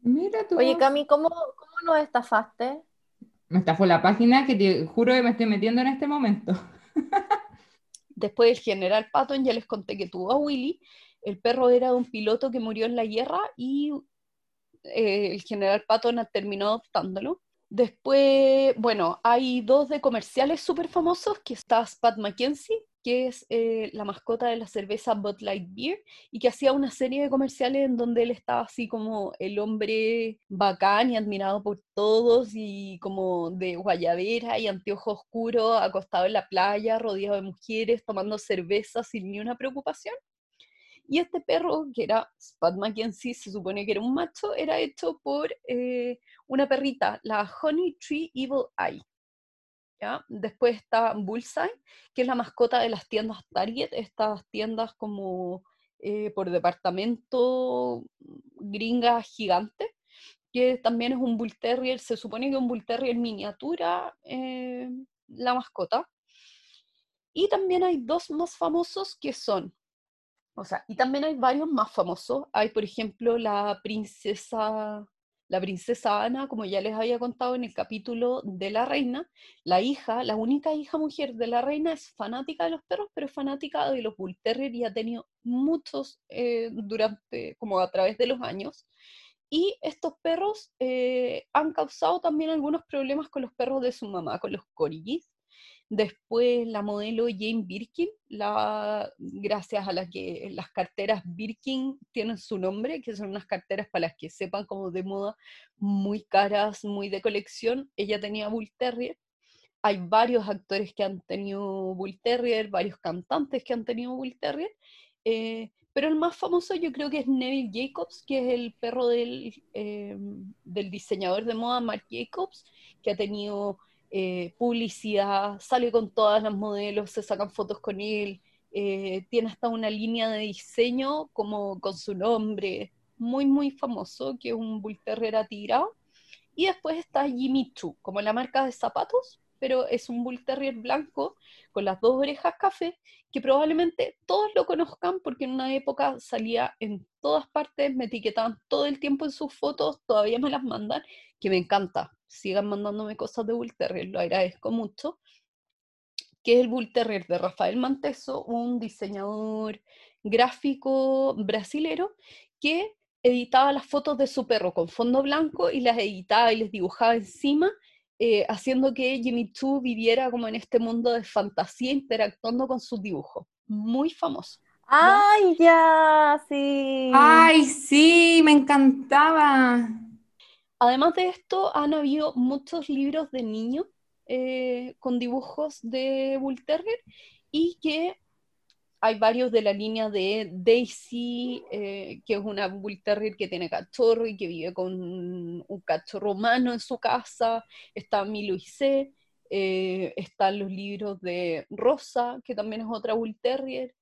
Mira tú. Oye, Cami, ¿cómo, cómo nos estafaste? Me estafó la página que te juro que me estoy metiendo en este momento. Después del general Patton ya les conté que tuvo a Willy. El perro era de un piloto que murió en la guerra y eh, el general Patton terminó adoptándolo. Después, bueno, hay dos de comerciales súper famosos, que está Pat McKenzie, que es eh, la mascota de la cerveza Bud Light Beer, y que hacía una serie de comerciales en donde él estaba así como el hombre bacán y admirado por todos, y como de guayabera y anteojo oscuro, acostado en la playa, rodeado de mujeres, tomando cerveza sin ni una preocupación. Y este perro, que era Spud Mackenzie, se supone que era un macho, era hecho por eh, una perrita, la Honey Tree Evil Eye Después está Bullseye, que es la mascota de las tiendas Target, estas tiendas como eh, por departamento gringa gigante, que también es un Bull Terrier, se supone que un Bull Terrier miniatura, eh, la mascota. Y también hay dos más famosos que son, o sea, y también hay varios más famosos. Hay, por ejemplo, la princesa la princesa Ana, como ya les había contado en el capítulo de la reina, la hija, la única hija mujer de la reina es fanática de los perros, pero es fanática de los Bull Terrier y ha tenido muchos eh, durante, como a través de los años. Y estos perros eh, han causado también algunos problemas con los perros de su mamá, con los corgis, Después la modelo Jane Birkin, la, gracias a la que las carteras Birkin tienen su nombre, que son unas carteras para las que sepan como de moda, muy caras, muy de colección. Ella tenía Bull Terrier. hay varios actores que han tenido Bull Terrier, varios cantantes que han tenido Bull Terrier, eh, pero el más famoso yo creo que es Neville Jacobs, que es el perro del, eh, del diseñador de moda Marc Jacobs, que ha tenido eh, publicidad, sale con todas las modelos, se sacan fotos con él, tiene hasta una línea de diseño como con su nombre, muy muy famoso, que es un Bull Terrier atirado. Y después está Jimmy Choo, como la marca de zapatos, pero es un Bull Terrier blanco con las dos orejas café, que probablemente todos lo conozcan porque en una época salía en todas partes, me etiquetaban todo el tiempo en sus fotos, todavía me las mandan, que me encanta. Sigan mandándome cosas de Bull Terrier, lo agradezco mucho. Que es el Bull Terrier de Rafael Manteso, un diseñador gráfico brasilero que editaba las fotos de su perro con fondo blanco y las editaba y les dibujaba encima eh, haciendo que Jimmy Choo viviera como en este mundo de fantasía interactuando con sus dibujos. Muy famoso. ¡Ay, ya! Sí. ¡Ay, sí! Me encantaba. Además de esto, han habido muchos libros de niños eh, con dibujos de Bull Terrier y que hay varios de la línea de Daisy, eh, que es una Bull Terrier que tiene cachorro y que vive con un cachorro humano en su casa. Está Milo y. Eh, están los libros de Rosa, que también es otra Bull Terrier.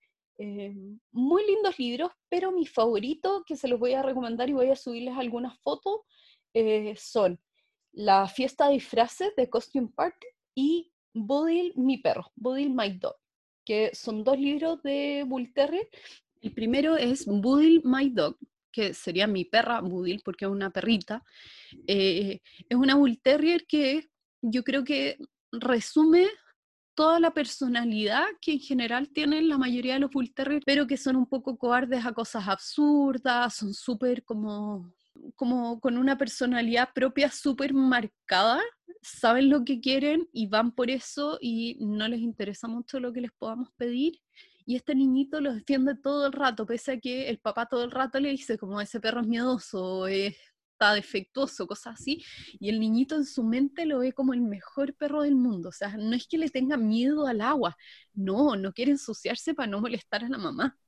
Muy lindos libros, pero mi favorito, que se los voy a recomendar y voy a subirles algunas fotos, son La fiesta de disfraces de Costume Party y Bodil, mi perro, Bodil, my dog que son dos libros de Bull Terrier. El primero es Budil My Dog, que sería mi perra Budil, porque es una perrita. Eh, es una Bull Terrier que yo creo que resume toda la personalidad que en general tienen la mayoría de los Bull Terrier, pero que son un poco cobardes a cosas absurdas, son súper como como con una personalidad propia súper marcada, saben lo que quieren y van por eso y no les interesa mucho lo que les podamos pedir. Y este niñito los defiende todo el rato, pese a que el papá todo el rato le dice como ese perro es miedoso, está defectuoso, cosas así. Y el niñito en su mente lo ve como el mejor perro del mundo. O sea, no es que le tenga miedo al agua, no, no quiere ensuciarse para no molestar a la mamá.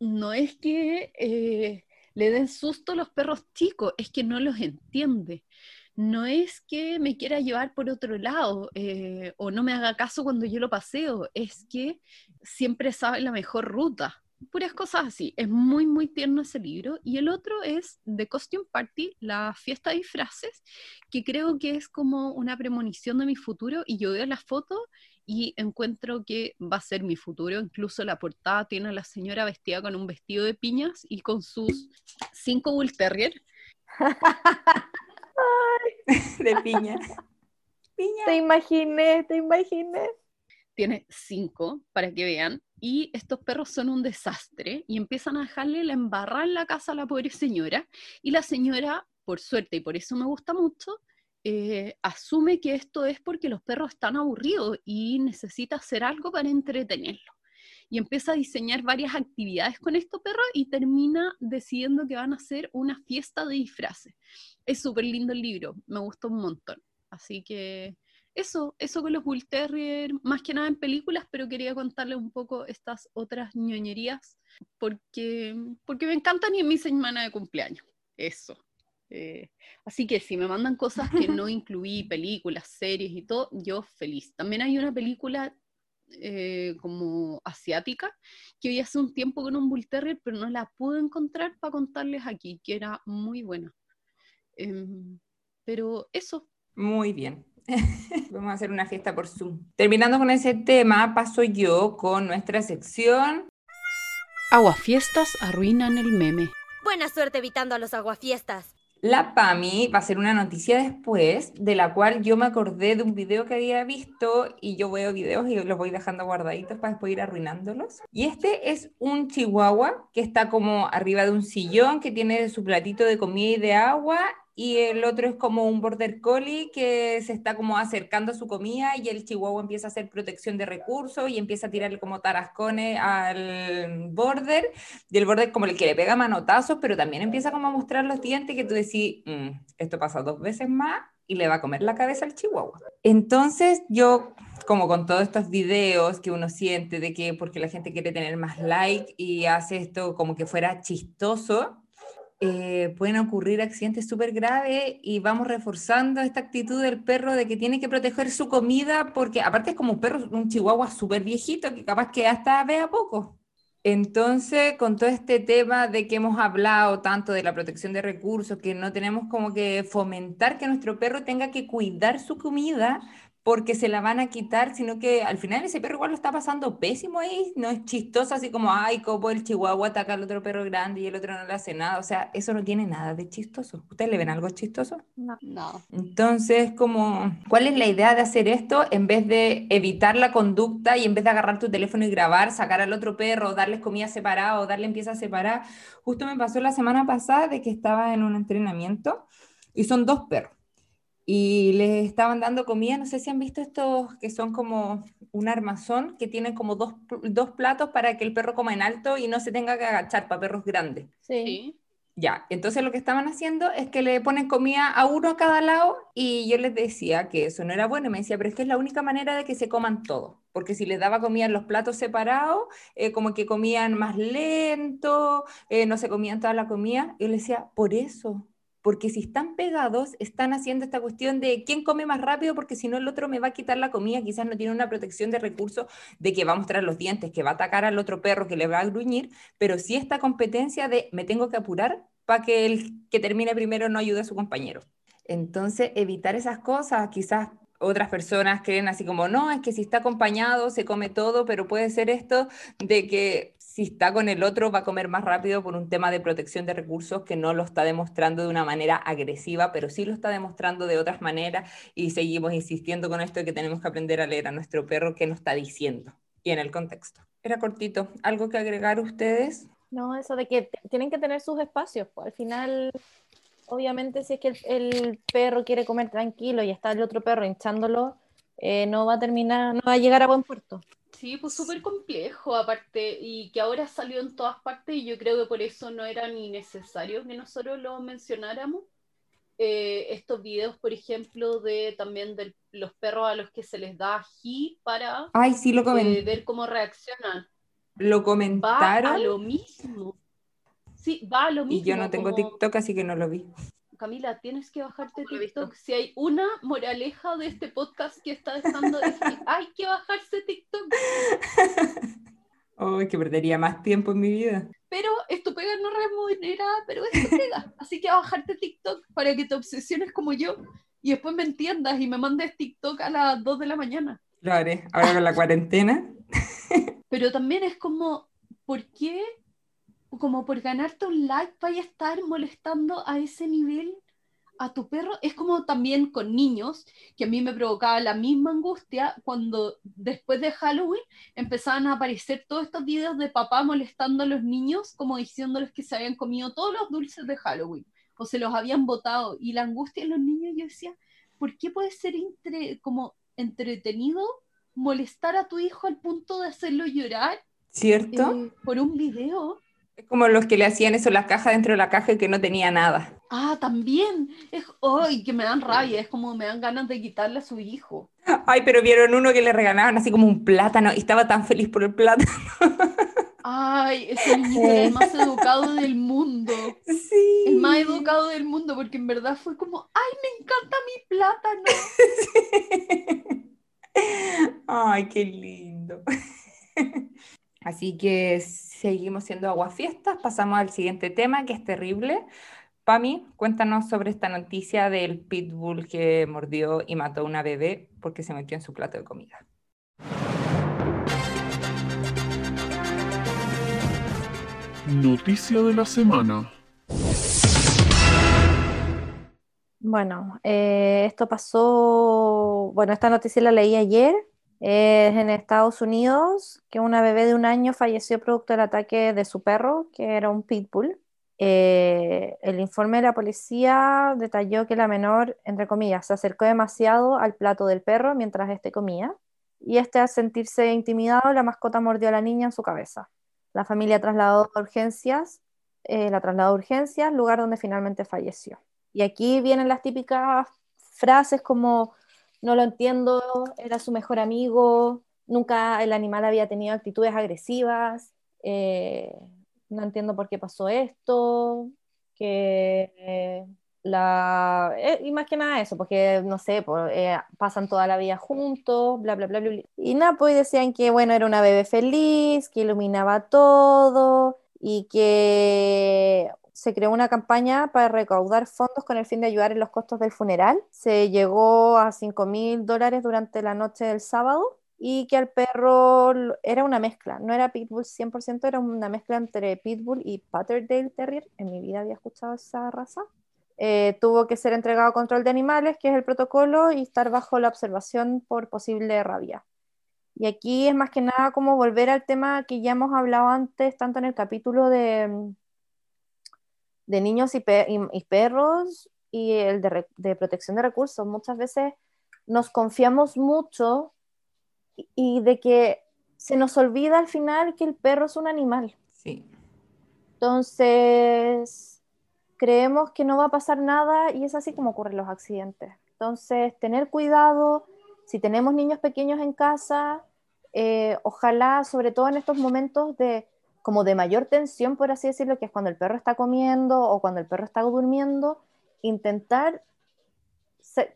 No es que... Eh, le den susto a los perros chicos, es que no los entiende. No es que me quiera llevar por otro lado eh, o no me haga caso cuando yo lo paseo, es que siempre sabe la mejor ruta. Puras cosas así. Es muy, muy tierno ese libro. Y el otro es The Costume Party, la fiesta de disfraces, que creo que es como una premonición de mi futuro. Y yo veo la foto y encuentro que va a ser mi futuro. Incluso la portada tiene a la señora vestida con un vestido de piñas y con sus cinco Bull Terrier. de piña. piña. Te imaginé, te imaginé. Tiene cinco, para que vean. Y estos perros son un desastre y empiezan a dejarle la embarrada en la casa a la pobre señora. Y la señora, por suerte, y por eso me gusta mucho, eh, asume que esto es porque los perros están aburridos y necesita hacer algo para entretenerlos. Y empieza a diseñar varias actividades con estos perros y termina decidiendo que van a hacer una fiesta de disfraces. Es súper lindo el libro, me gustó un montón. Así que eso, eso con los Bull Terrier, más que nada en películas, pero quería contarles un poco estas otras ñoñerías porque, porque me encantan y en mi semana de cumpleaños. Eso. Eh, así que si me mandan cosas que no incluí, películas, series y todo, yo feliz. También hay una película eh, como asiática que vi hace un tiempo con un Bull Terrier, pero no la pude encontrar para contarles aquí, que era muy buena. Em, pero eso. Muy bien. Vamos a hacer una fiesta por Zoom. Terminando con ese tema, paso yo con nuestra sección. Aguafiestas arruinan el meme. Buena suerte evitando a los aguafiestas. La PAMI va a ser una noticia después, de la cual yo me acordé de un video que había visto y yo veo videos y los voy dejando guardaditos para después ir arruinándolos. Y este es un chihuahua que está como arriba de un sillón, que tiene su platito de comida y de agua y el otro es como un border collie que se está como acercando a su comida y el chihuahua empieza a hacer protección de recursos y empieza a tirarle como tarascones al border y el border como el que le pega manotazos, pero también empieza como a mostrar los dientes que tú decís, mm, esto pasa dos veces más y le va a comer la cabeza al chihuahua. Entonces yo, como con todos estos videos que uno siente de que porque la gente quiere tener más like y hace esto como que fuera chistoso, eh, pueden ocurrir accidentes súper graves y vamos reforzando esta actitud del perro de que tiene que proteger su comida porque aparte es como un perro, un chihuahua súper viejito que capaz que hasta vea poco. Entonces, con todo este tema de que hemos hablado tanto de la protección de recursos, que no tenemos como que fomentar que nuestro perro tenga que cuidar su comida, porque se la van a quitar, sino que al final ese perro igual lo está pasando pésimo ahí, no es chistoso así como, ay, como el chihuahua ataca al otro perro grande y el otro no le hace nada, o sea, eso no tiene nada de chistoso. ¿Ustedes le ven algo chistoso? No. no. Entonces, como, ¿cuál es la idea de hacer esto? En vez de evitar la conducta y en vez de agarrar tu teléfono y grabar, sacar al otro perro, darles comida separada o darle pieza separada, justo me pasó la semana pasada de que estaba en un entrenamiento y son dos perros y les estaban dando comida, no sé si han visto estos que son como un armazón, que tienen como dos, dos platos para que el perro coma en alto y no se tenga que agachar para perros grandes. Sí. Ya, entonces lo que estaban haciendo es que le ponen comida a uno a cada lado y yo les decía que eso no era bueno y me decía, pero es que es la única manera de que se coman todo, porque si les daba comida en los platos separados, eh, como que comían más lento, eh, no se comían toda la comida, y yo les decía, por eso, porque si están pegados, están haciendo esta cuestión de quién come más rápido, porque si no el otro me va a quitar la comida, quizás no tiene una protección de recursos de que va a mostrar los dientes, que va a atacar al otro perro, que le va a gruñir, pero sí esta competencia de me tengo que apurar para que el que termine primero no ayude a su compañero. Entonces, evitar esas cosas, quizás otras personas creen así como, no, es que si está acompañado se come todo, pero puede ser esto de que si está con el otro va a comer más rápido por un tema de protección de recursos que no lo está demostrando de una manera agresiva, pero sí lo está demostrando de otras maneras y seguimos insistiendo con esto de que tenemos que aprender a leer a nuestro perro qué nos está diciendo y en el contexto. Era cortito. ¿Algo que agregar ustedes? No, eso de que tienen que tener sus espacios. Pues, al final, obviamente, si es que el, perro quiere comer tranquilo y está el otro perro hinchándolo, eh, no va a terminar, no va a llegar a buen puerto. Sí, pues súper complejo aparte y que ahora salió en todas partes y yo creo que por eso no era ni necesario que nosotros lo mencionáramos. Eh, estos videos, por ejemplo, de también de los perros a los que se les da ají para Ay, sí, lo eh, ver cómo reaccionan. Lo comentaron. Va a lo mismo. Sí, va a lo mismo. Y yo no tengo TikTok, así que no lo vi. Camila, tienes que bajarte TikTok. Si hay una moraleja de este podcast que está dejando de decir, hay que bajarse TikTok. Oh, que perdería más tiempo en mi vida. Pero esto pega no remunera, pero esto pega. Así que a bajarte TikTok para que te obsesiones como yo y después me entiendas y me mandes TikTok a las 2 de la mañana. Lo haré, ahora con la cuarentena. Pero también es como, ¿por qué como por ganarte un like vaya a estar molestando a ese nivel a tu perro. Es como también con niños, que a mí me provocaba la misma angustia cuando después de Halloween empezaban a aparecer todos estos videos de papá molestando a los niños, como diciéndoles que se habían comido todos los dulces de Halloween o se los habían botado. Y la angustia en los niños, yo decía, ¿por qué puede ser entre, como entretenido molestar a tu hijo al punto de hacerlo llorar? ¿Cierto? Eh, por un video. Es como los que le hacían eso, la caja dentro de la caja y que no tenía nada. Ah, también. Es, ¡Ay, que me dan rabia! Es como me dan ganas de quitarle a su hijo. Ay, pero vieron uno que le regalaban así como un plátano y estaba tan feliz por el plátano. Ay, ese niño era el más educado del mundo. Sí. El más educado del mundo, porque en verdad fue como, ¡ay, me encanta mi plátano! Sí. Ay, qué lindo. Así que seguimos siendo aguafiestas, pasamos al siguiente tema que es terrible. Pami, cuéntanos sobre esta noticia del pitbull que mordió y mató a una bebé porque se metió en su plato de comida. Noticia de la semana. Bueno, eh, esto pasó, bueno, esta noticia la leí ayer es en Estados Unidos que una bebé de un año falleció producto del ataque de su perro, que era un pitbull. Eh, el informe de la policía detalló que la menor, entre comillas, se acercó demasiado al plato del perro mientras éste comía y este al sentirse intimidado, la mascota mordió a la niña en su cabeza. La familia trasladó a urgencias, eh, la trasladó a urgencias, lugar donde finalmente falleció. Y aquí vienen las típicas frases como no lo entiendo, era su mejor amigo, nunca el animal había tenido actitudes agresivas, eh, no entiendo por qué pasó esto, que eh, la, eh, y más que nada eso, porque no sé, pasan toda la vida juntos, bla, bla, bla, bla. Y nada, pues decían que bueno, era una bebé feliz, que iluminaba todo y que se creó una campaña para recaudar fondos con el fin de ayudar en los costos del funeral. Se llegó a 5 mil dólares durante la noche del sábado y que al perro era una mezcla, no era Pitbull 100%, era una mezcla entre Pitbull y Patterdale Terrier. En mi vida había escuchado esa raza. Eh, tuvo que ser entregado a control de animales, que es el protocolo, y estar bajo la observación por posible rabia. Y aquí es más que nada como volver al tema que ya hemos hablado antes, tanto en el capítulo de, de niños y, perros y el de, protección de recursos. Muchas veces nos confiamos mucho y, de que se nos olvida al final que el perro es un animal. Sí. Entonces, creemos que no va a pasar nada y es así como ocurren los accidentes. Entonces, tener cuidado, si tenemos niños pequeños en casa, eh, ojalá, sobre todo en estos momentos de como de mayor tensión, por así decirlo, que es cuando el perro está comiendo o cuando el perro está durmiendo, intentar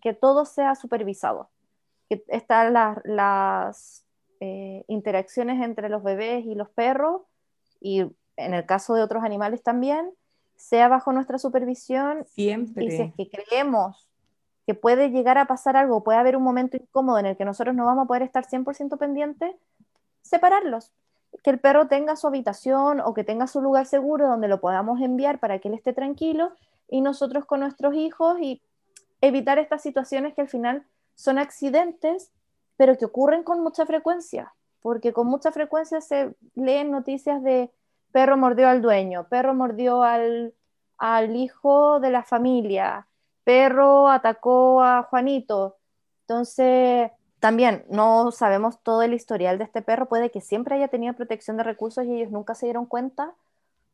que todo sea supervisado, que están las, eh, interacciones entre los bebés y los perros, y en el caso de otros animales también, sea bajo nuestra supervisión. Siempre. Y si es que creemos que puede llegar a pasar algo, puede haber un momento incómodo en el que nosotros no vamos a poder estar 100% pendientes, separarlos que el perro tenga su habitación o que tenga su lugar seguro donde lo podamos enviar para que él esté tranquilo y nosotros con nuestros hijos y evitar estas situaciones que al final son accidentes, pero que ocurren con mucha frecuencia, porque con mucha frecuencia se leen noticias de perro mordió al dueño, perro mordió al, al hijo de la familia, perro atacó a Juanito. Entonces, también no sabemos todo el historial de este perro, puede que siempre haya tenido protección de recursos y ellos nunca se dieron cuenta.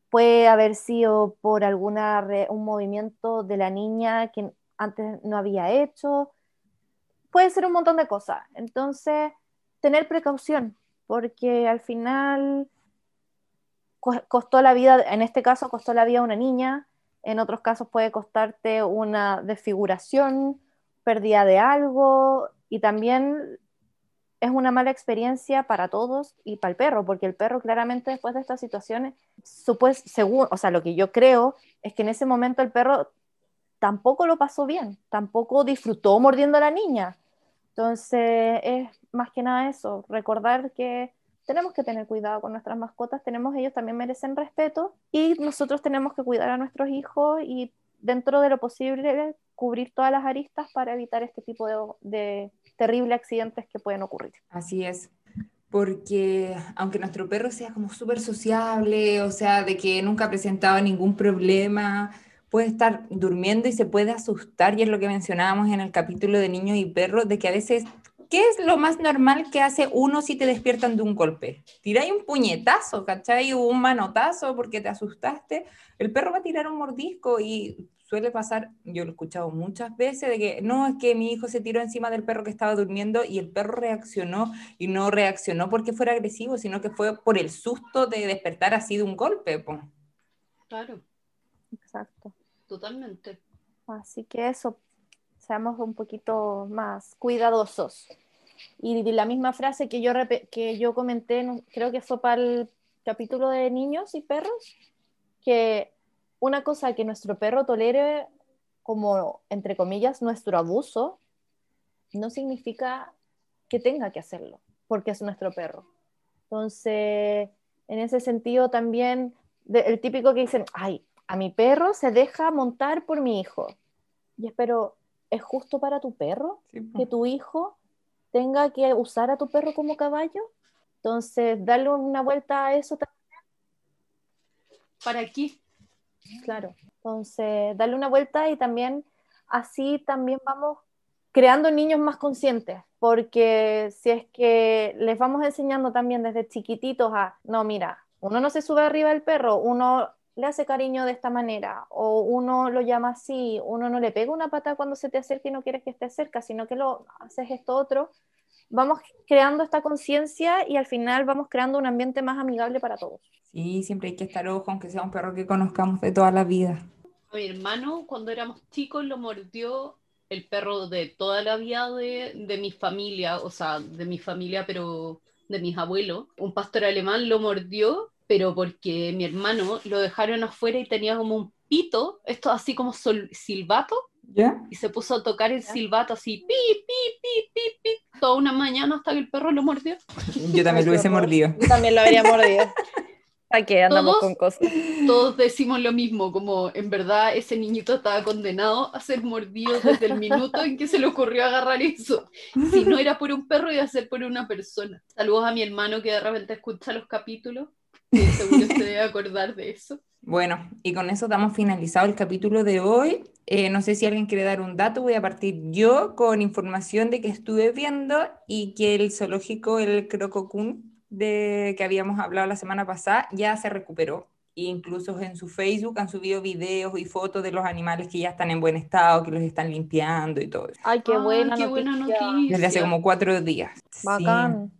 Puede haber sido por alguna un movimiento de la niña que antes no había hecho. Puede ser un montón de cosas. Entonces, tener precaución, porque al final costó la vida, en este caso costó la vida a una niña, en otros casos puede costarte una desfiguración, pérdida de algo, y también es una mala experiencia para todos y para el perro, porque el perro claramente después de estas situaciones, según, o sea, lo que yo creo es que en ese momento el perro tampoco lo pasó bien, tampoco disfrutó mordiendo a la niña. Entonces, es más que nada eso, recordar que tenemos que tener cuidado con nuestras mascotas, tenemos ellos también merecen respeto y nosotros tenemos que cuidar a nuestros hijos y dentro de lo posible cubrir todas las aristas para evitar este tipo de, terribles accidentes que pueden ocurrir. Así es porque aunque nuestro perro sea como súper sociable, o sea, de que nunca ha presentado ningún problema, puede estar durmiendo y se puede asustar, y es lo que mencionábamos en el capítulo de niños y perros, de que a veces, ¿qué es lo más normal que hace uno si te despiertan de un golpe? Tiráis un puñetazo, ¿cachai? O un manotazo porque te asustaste, el perro va a tirar un mordisco y suele pasar, yo lo he escuchado muchas veces, de que no, es que mi hijo se tiró encima del perro que estaba durmiendo y el perro reaccionó y no reaccionó porque fuera agresivo, sino que fue por el susto de despertar así de un golpe. Claro. Exacto. Totalmente. Así que eso, seamos un poquito más cuidadosos. Y la misma frase que yo, que yo comenté, creo que fue para el capítulo de niños y perros, que una cosa que nuestro perro tolere como, entre comillas, nuestro abuso, no significa que tenga que hacerlo, porque es nuestro perro. Entonces, en ese sentido también, el típico que dicen, ay, a mi perro se deja montar por mi hijo. Y espero, ¿es justo para tu perro que tu hijo tenga que usar a tu perro como caballo? Entonces, darle una vuelta a eso también. ¿Para aquí Claro, entonces darle una vuelta y también así también vamos creando niños más conscientes, porque si es que les vamos enseñando también desde chiquititos a, no, mira, uno no se sube arriba del perro, uno le hace cariño de esta manera, o uno lo llama así, uno no le pega una pata cuando se te acerca y no quieres que esté cerca, sino que lo haces esto otro, vamos creando esta conciencia y al final vamos creando un ambiente más amigable para todos. Sí, siempre hay que estar ojo, aunque sea un perro que conozcamos de toda la vida. Mi hermano, cuando éramos chicos, lo mordió el perro de toda la vida de, de mi familia, o sea, de mi familia, pero de mis abuelos. Un pastor alemán lo mordió pero porque mi hermano lo dejaron afuera y tenía como un pito, esto así como silbato, y se puso a tocar el silbato así, pi, pi, pi, pi, pi, toda una mañana hasta que el perro lo mordió. Yo también lo hubiese mordido. Yo también lo habría mordido. Aquí andamos con cosas. Todos decimos lo mismo, como en verdad ese niñito estaba condenado a ser mordido desde el minuto en que se le ocurrió agarrar eso. Si no era por un perro, iba a ser por una persona. Saludos a mi hermano que de repente escucha los capítulos seguro se debe acordar de eso. Bueno, y con eso damos finalizado el capítulo de hoy. Eh, no sé si alguien quiere dar un dato, voy a partir yo con información de que estuve viendo y que el zoológico, el Crococún, de que habíamos hablado la semana pasada, ya se recuperó. E incluso en su Facebook han subido videos y fotos de los animales que ya están en buen estado, que los están limpiando y todo eso. Ay, qué, buena, qué noticia. buena noticia. Desde hace como cuatro días. Bacán.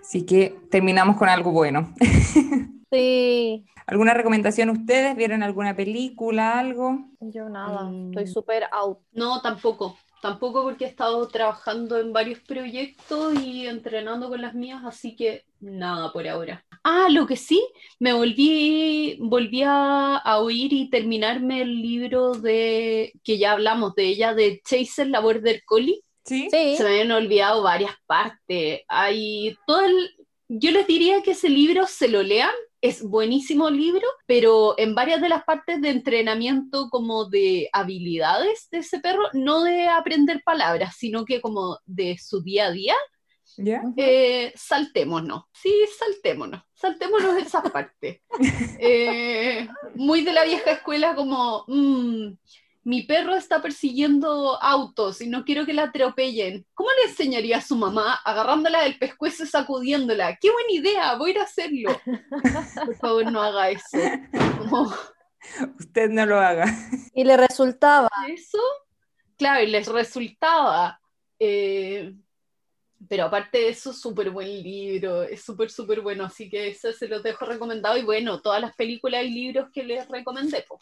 Así que terminamos con algo bueno. Sí. ¿Alguna recomendación ustedes? ¿Vieron alguna película, algo? Yo nada, Mm. estoy súper out. No, tampoco. Tampoco porque he estado trabajando en varios proyectos y entrenando con las mías, así que nada por ahora. Ah, lo que sí, me volví, volví a, a oír y terminarme el libro de que ya hablamos de ella, de Chaser, la Border Collie. Sí. Sí. Se me habían olvidado varias partes. Hay todo el... Yo les diría que ese libro se lo lean. Es buenísimo libro, pero en varias de las partes de entrenamiento como de habilidades de ese perro, no de aprender palabras, sino que como de su día a día, ¿Ya? eh, saltémonos. Sí, saltémonos. Saltémonos esa parte. Eh, muy de la vieja escuela como, mm, mi perro está persiguiendo autos y no quiero que la atropellen. ¿Cómo le enseñaría a su mamá agarrándola del pescuezo y sacudiéndola? ¡Qué buena idea! Voy a ir a hacerlo. Por favor, no haga eso. Como Usted no lo haga. Y le resultaba. eso, claro, y les resultaba. eh, pero aparte de eso, súper buen libro, es súper, súper bueno, así que eso se los dejo recomendado. Y bueno, todas las películas y libros que les recomendé. po.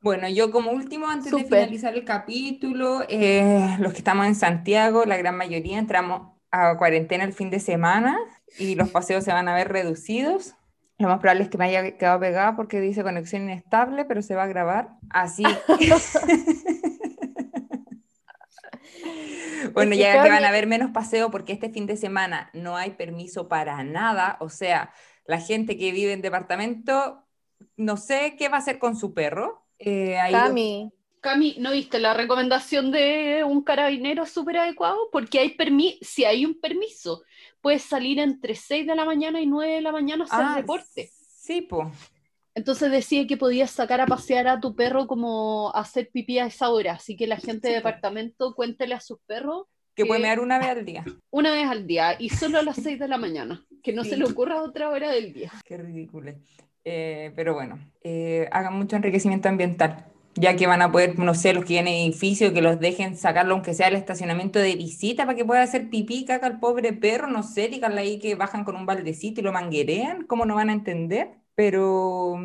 Bueno, yo como último, antes de finalizar el capítulo, eh, los que estamos en Santiago, la gran mayoría entramos a cuarentena el fin de semana y los paseos se van a ver reducidos. Lo más probable es que me haya quedado pegada porque dice conexión inestable, pero se va a grabar. Así. Bueno, Es que ya que van a haber menos paseo porque este fin de semana no hay permiso para nada. O sea, la gente que vive en departamento, no sé qué va a hacer con su perro. Eh, ahí Cami, Cami, ¿no viste la recomendación de un carabinero súper adecuado? Porque hay permi si hay un permiso, puedes salir entre 6 de la mañana y 9 de la mañana a hacer Ah, deporte. Sí, pues. Entonces decía que podías sacar a pasear a tu perro como a hacer pipí a esa hora. Así que la gente de Sí, po. departamento cuéntele a sus perros Que puede ¿Qué? mear una vez al día. una vez al día y solo a las 6 de la mañana. Que no Sí. se le ocurra otra hora del día. Qué ridículo. Eh, pero bueno, eh, hagan mucho enriquecimiento ambiental, ya que van a poder, no sé, los que tienen edificio, que los dejen sacarlo, aunque sea el estacionamiento de visita, para que pueda hacer pipí, caca al pobre perro, no sé, díganle ahí que bajan con un baldecito y lo manguerean, ¿cómo no van a entender? Pero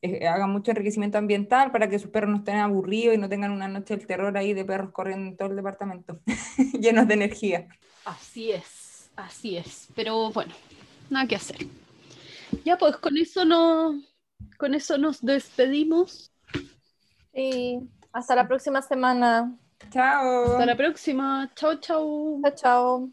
eh, hagan mucho enriquecimiento ambiental para que sus perros no estén aburridos y no tengan una noche del terror ahí de perros corriendo en todo el departamento, llenos de energía. Así es, así es. Pero bueno, nada que hacer. Ya pues con eso no, con eso nos despedimos. sí. Hasta la próxima semana. Chao. Hasta la próxima. Chao, chao. Chao, chao.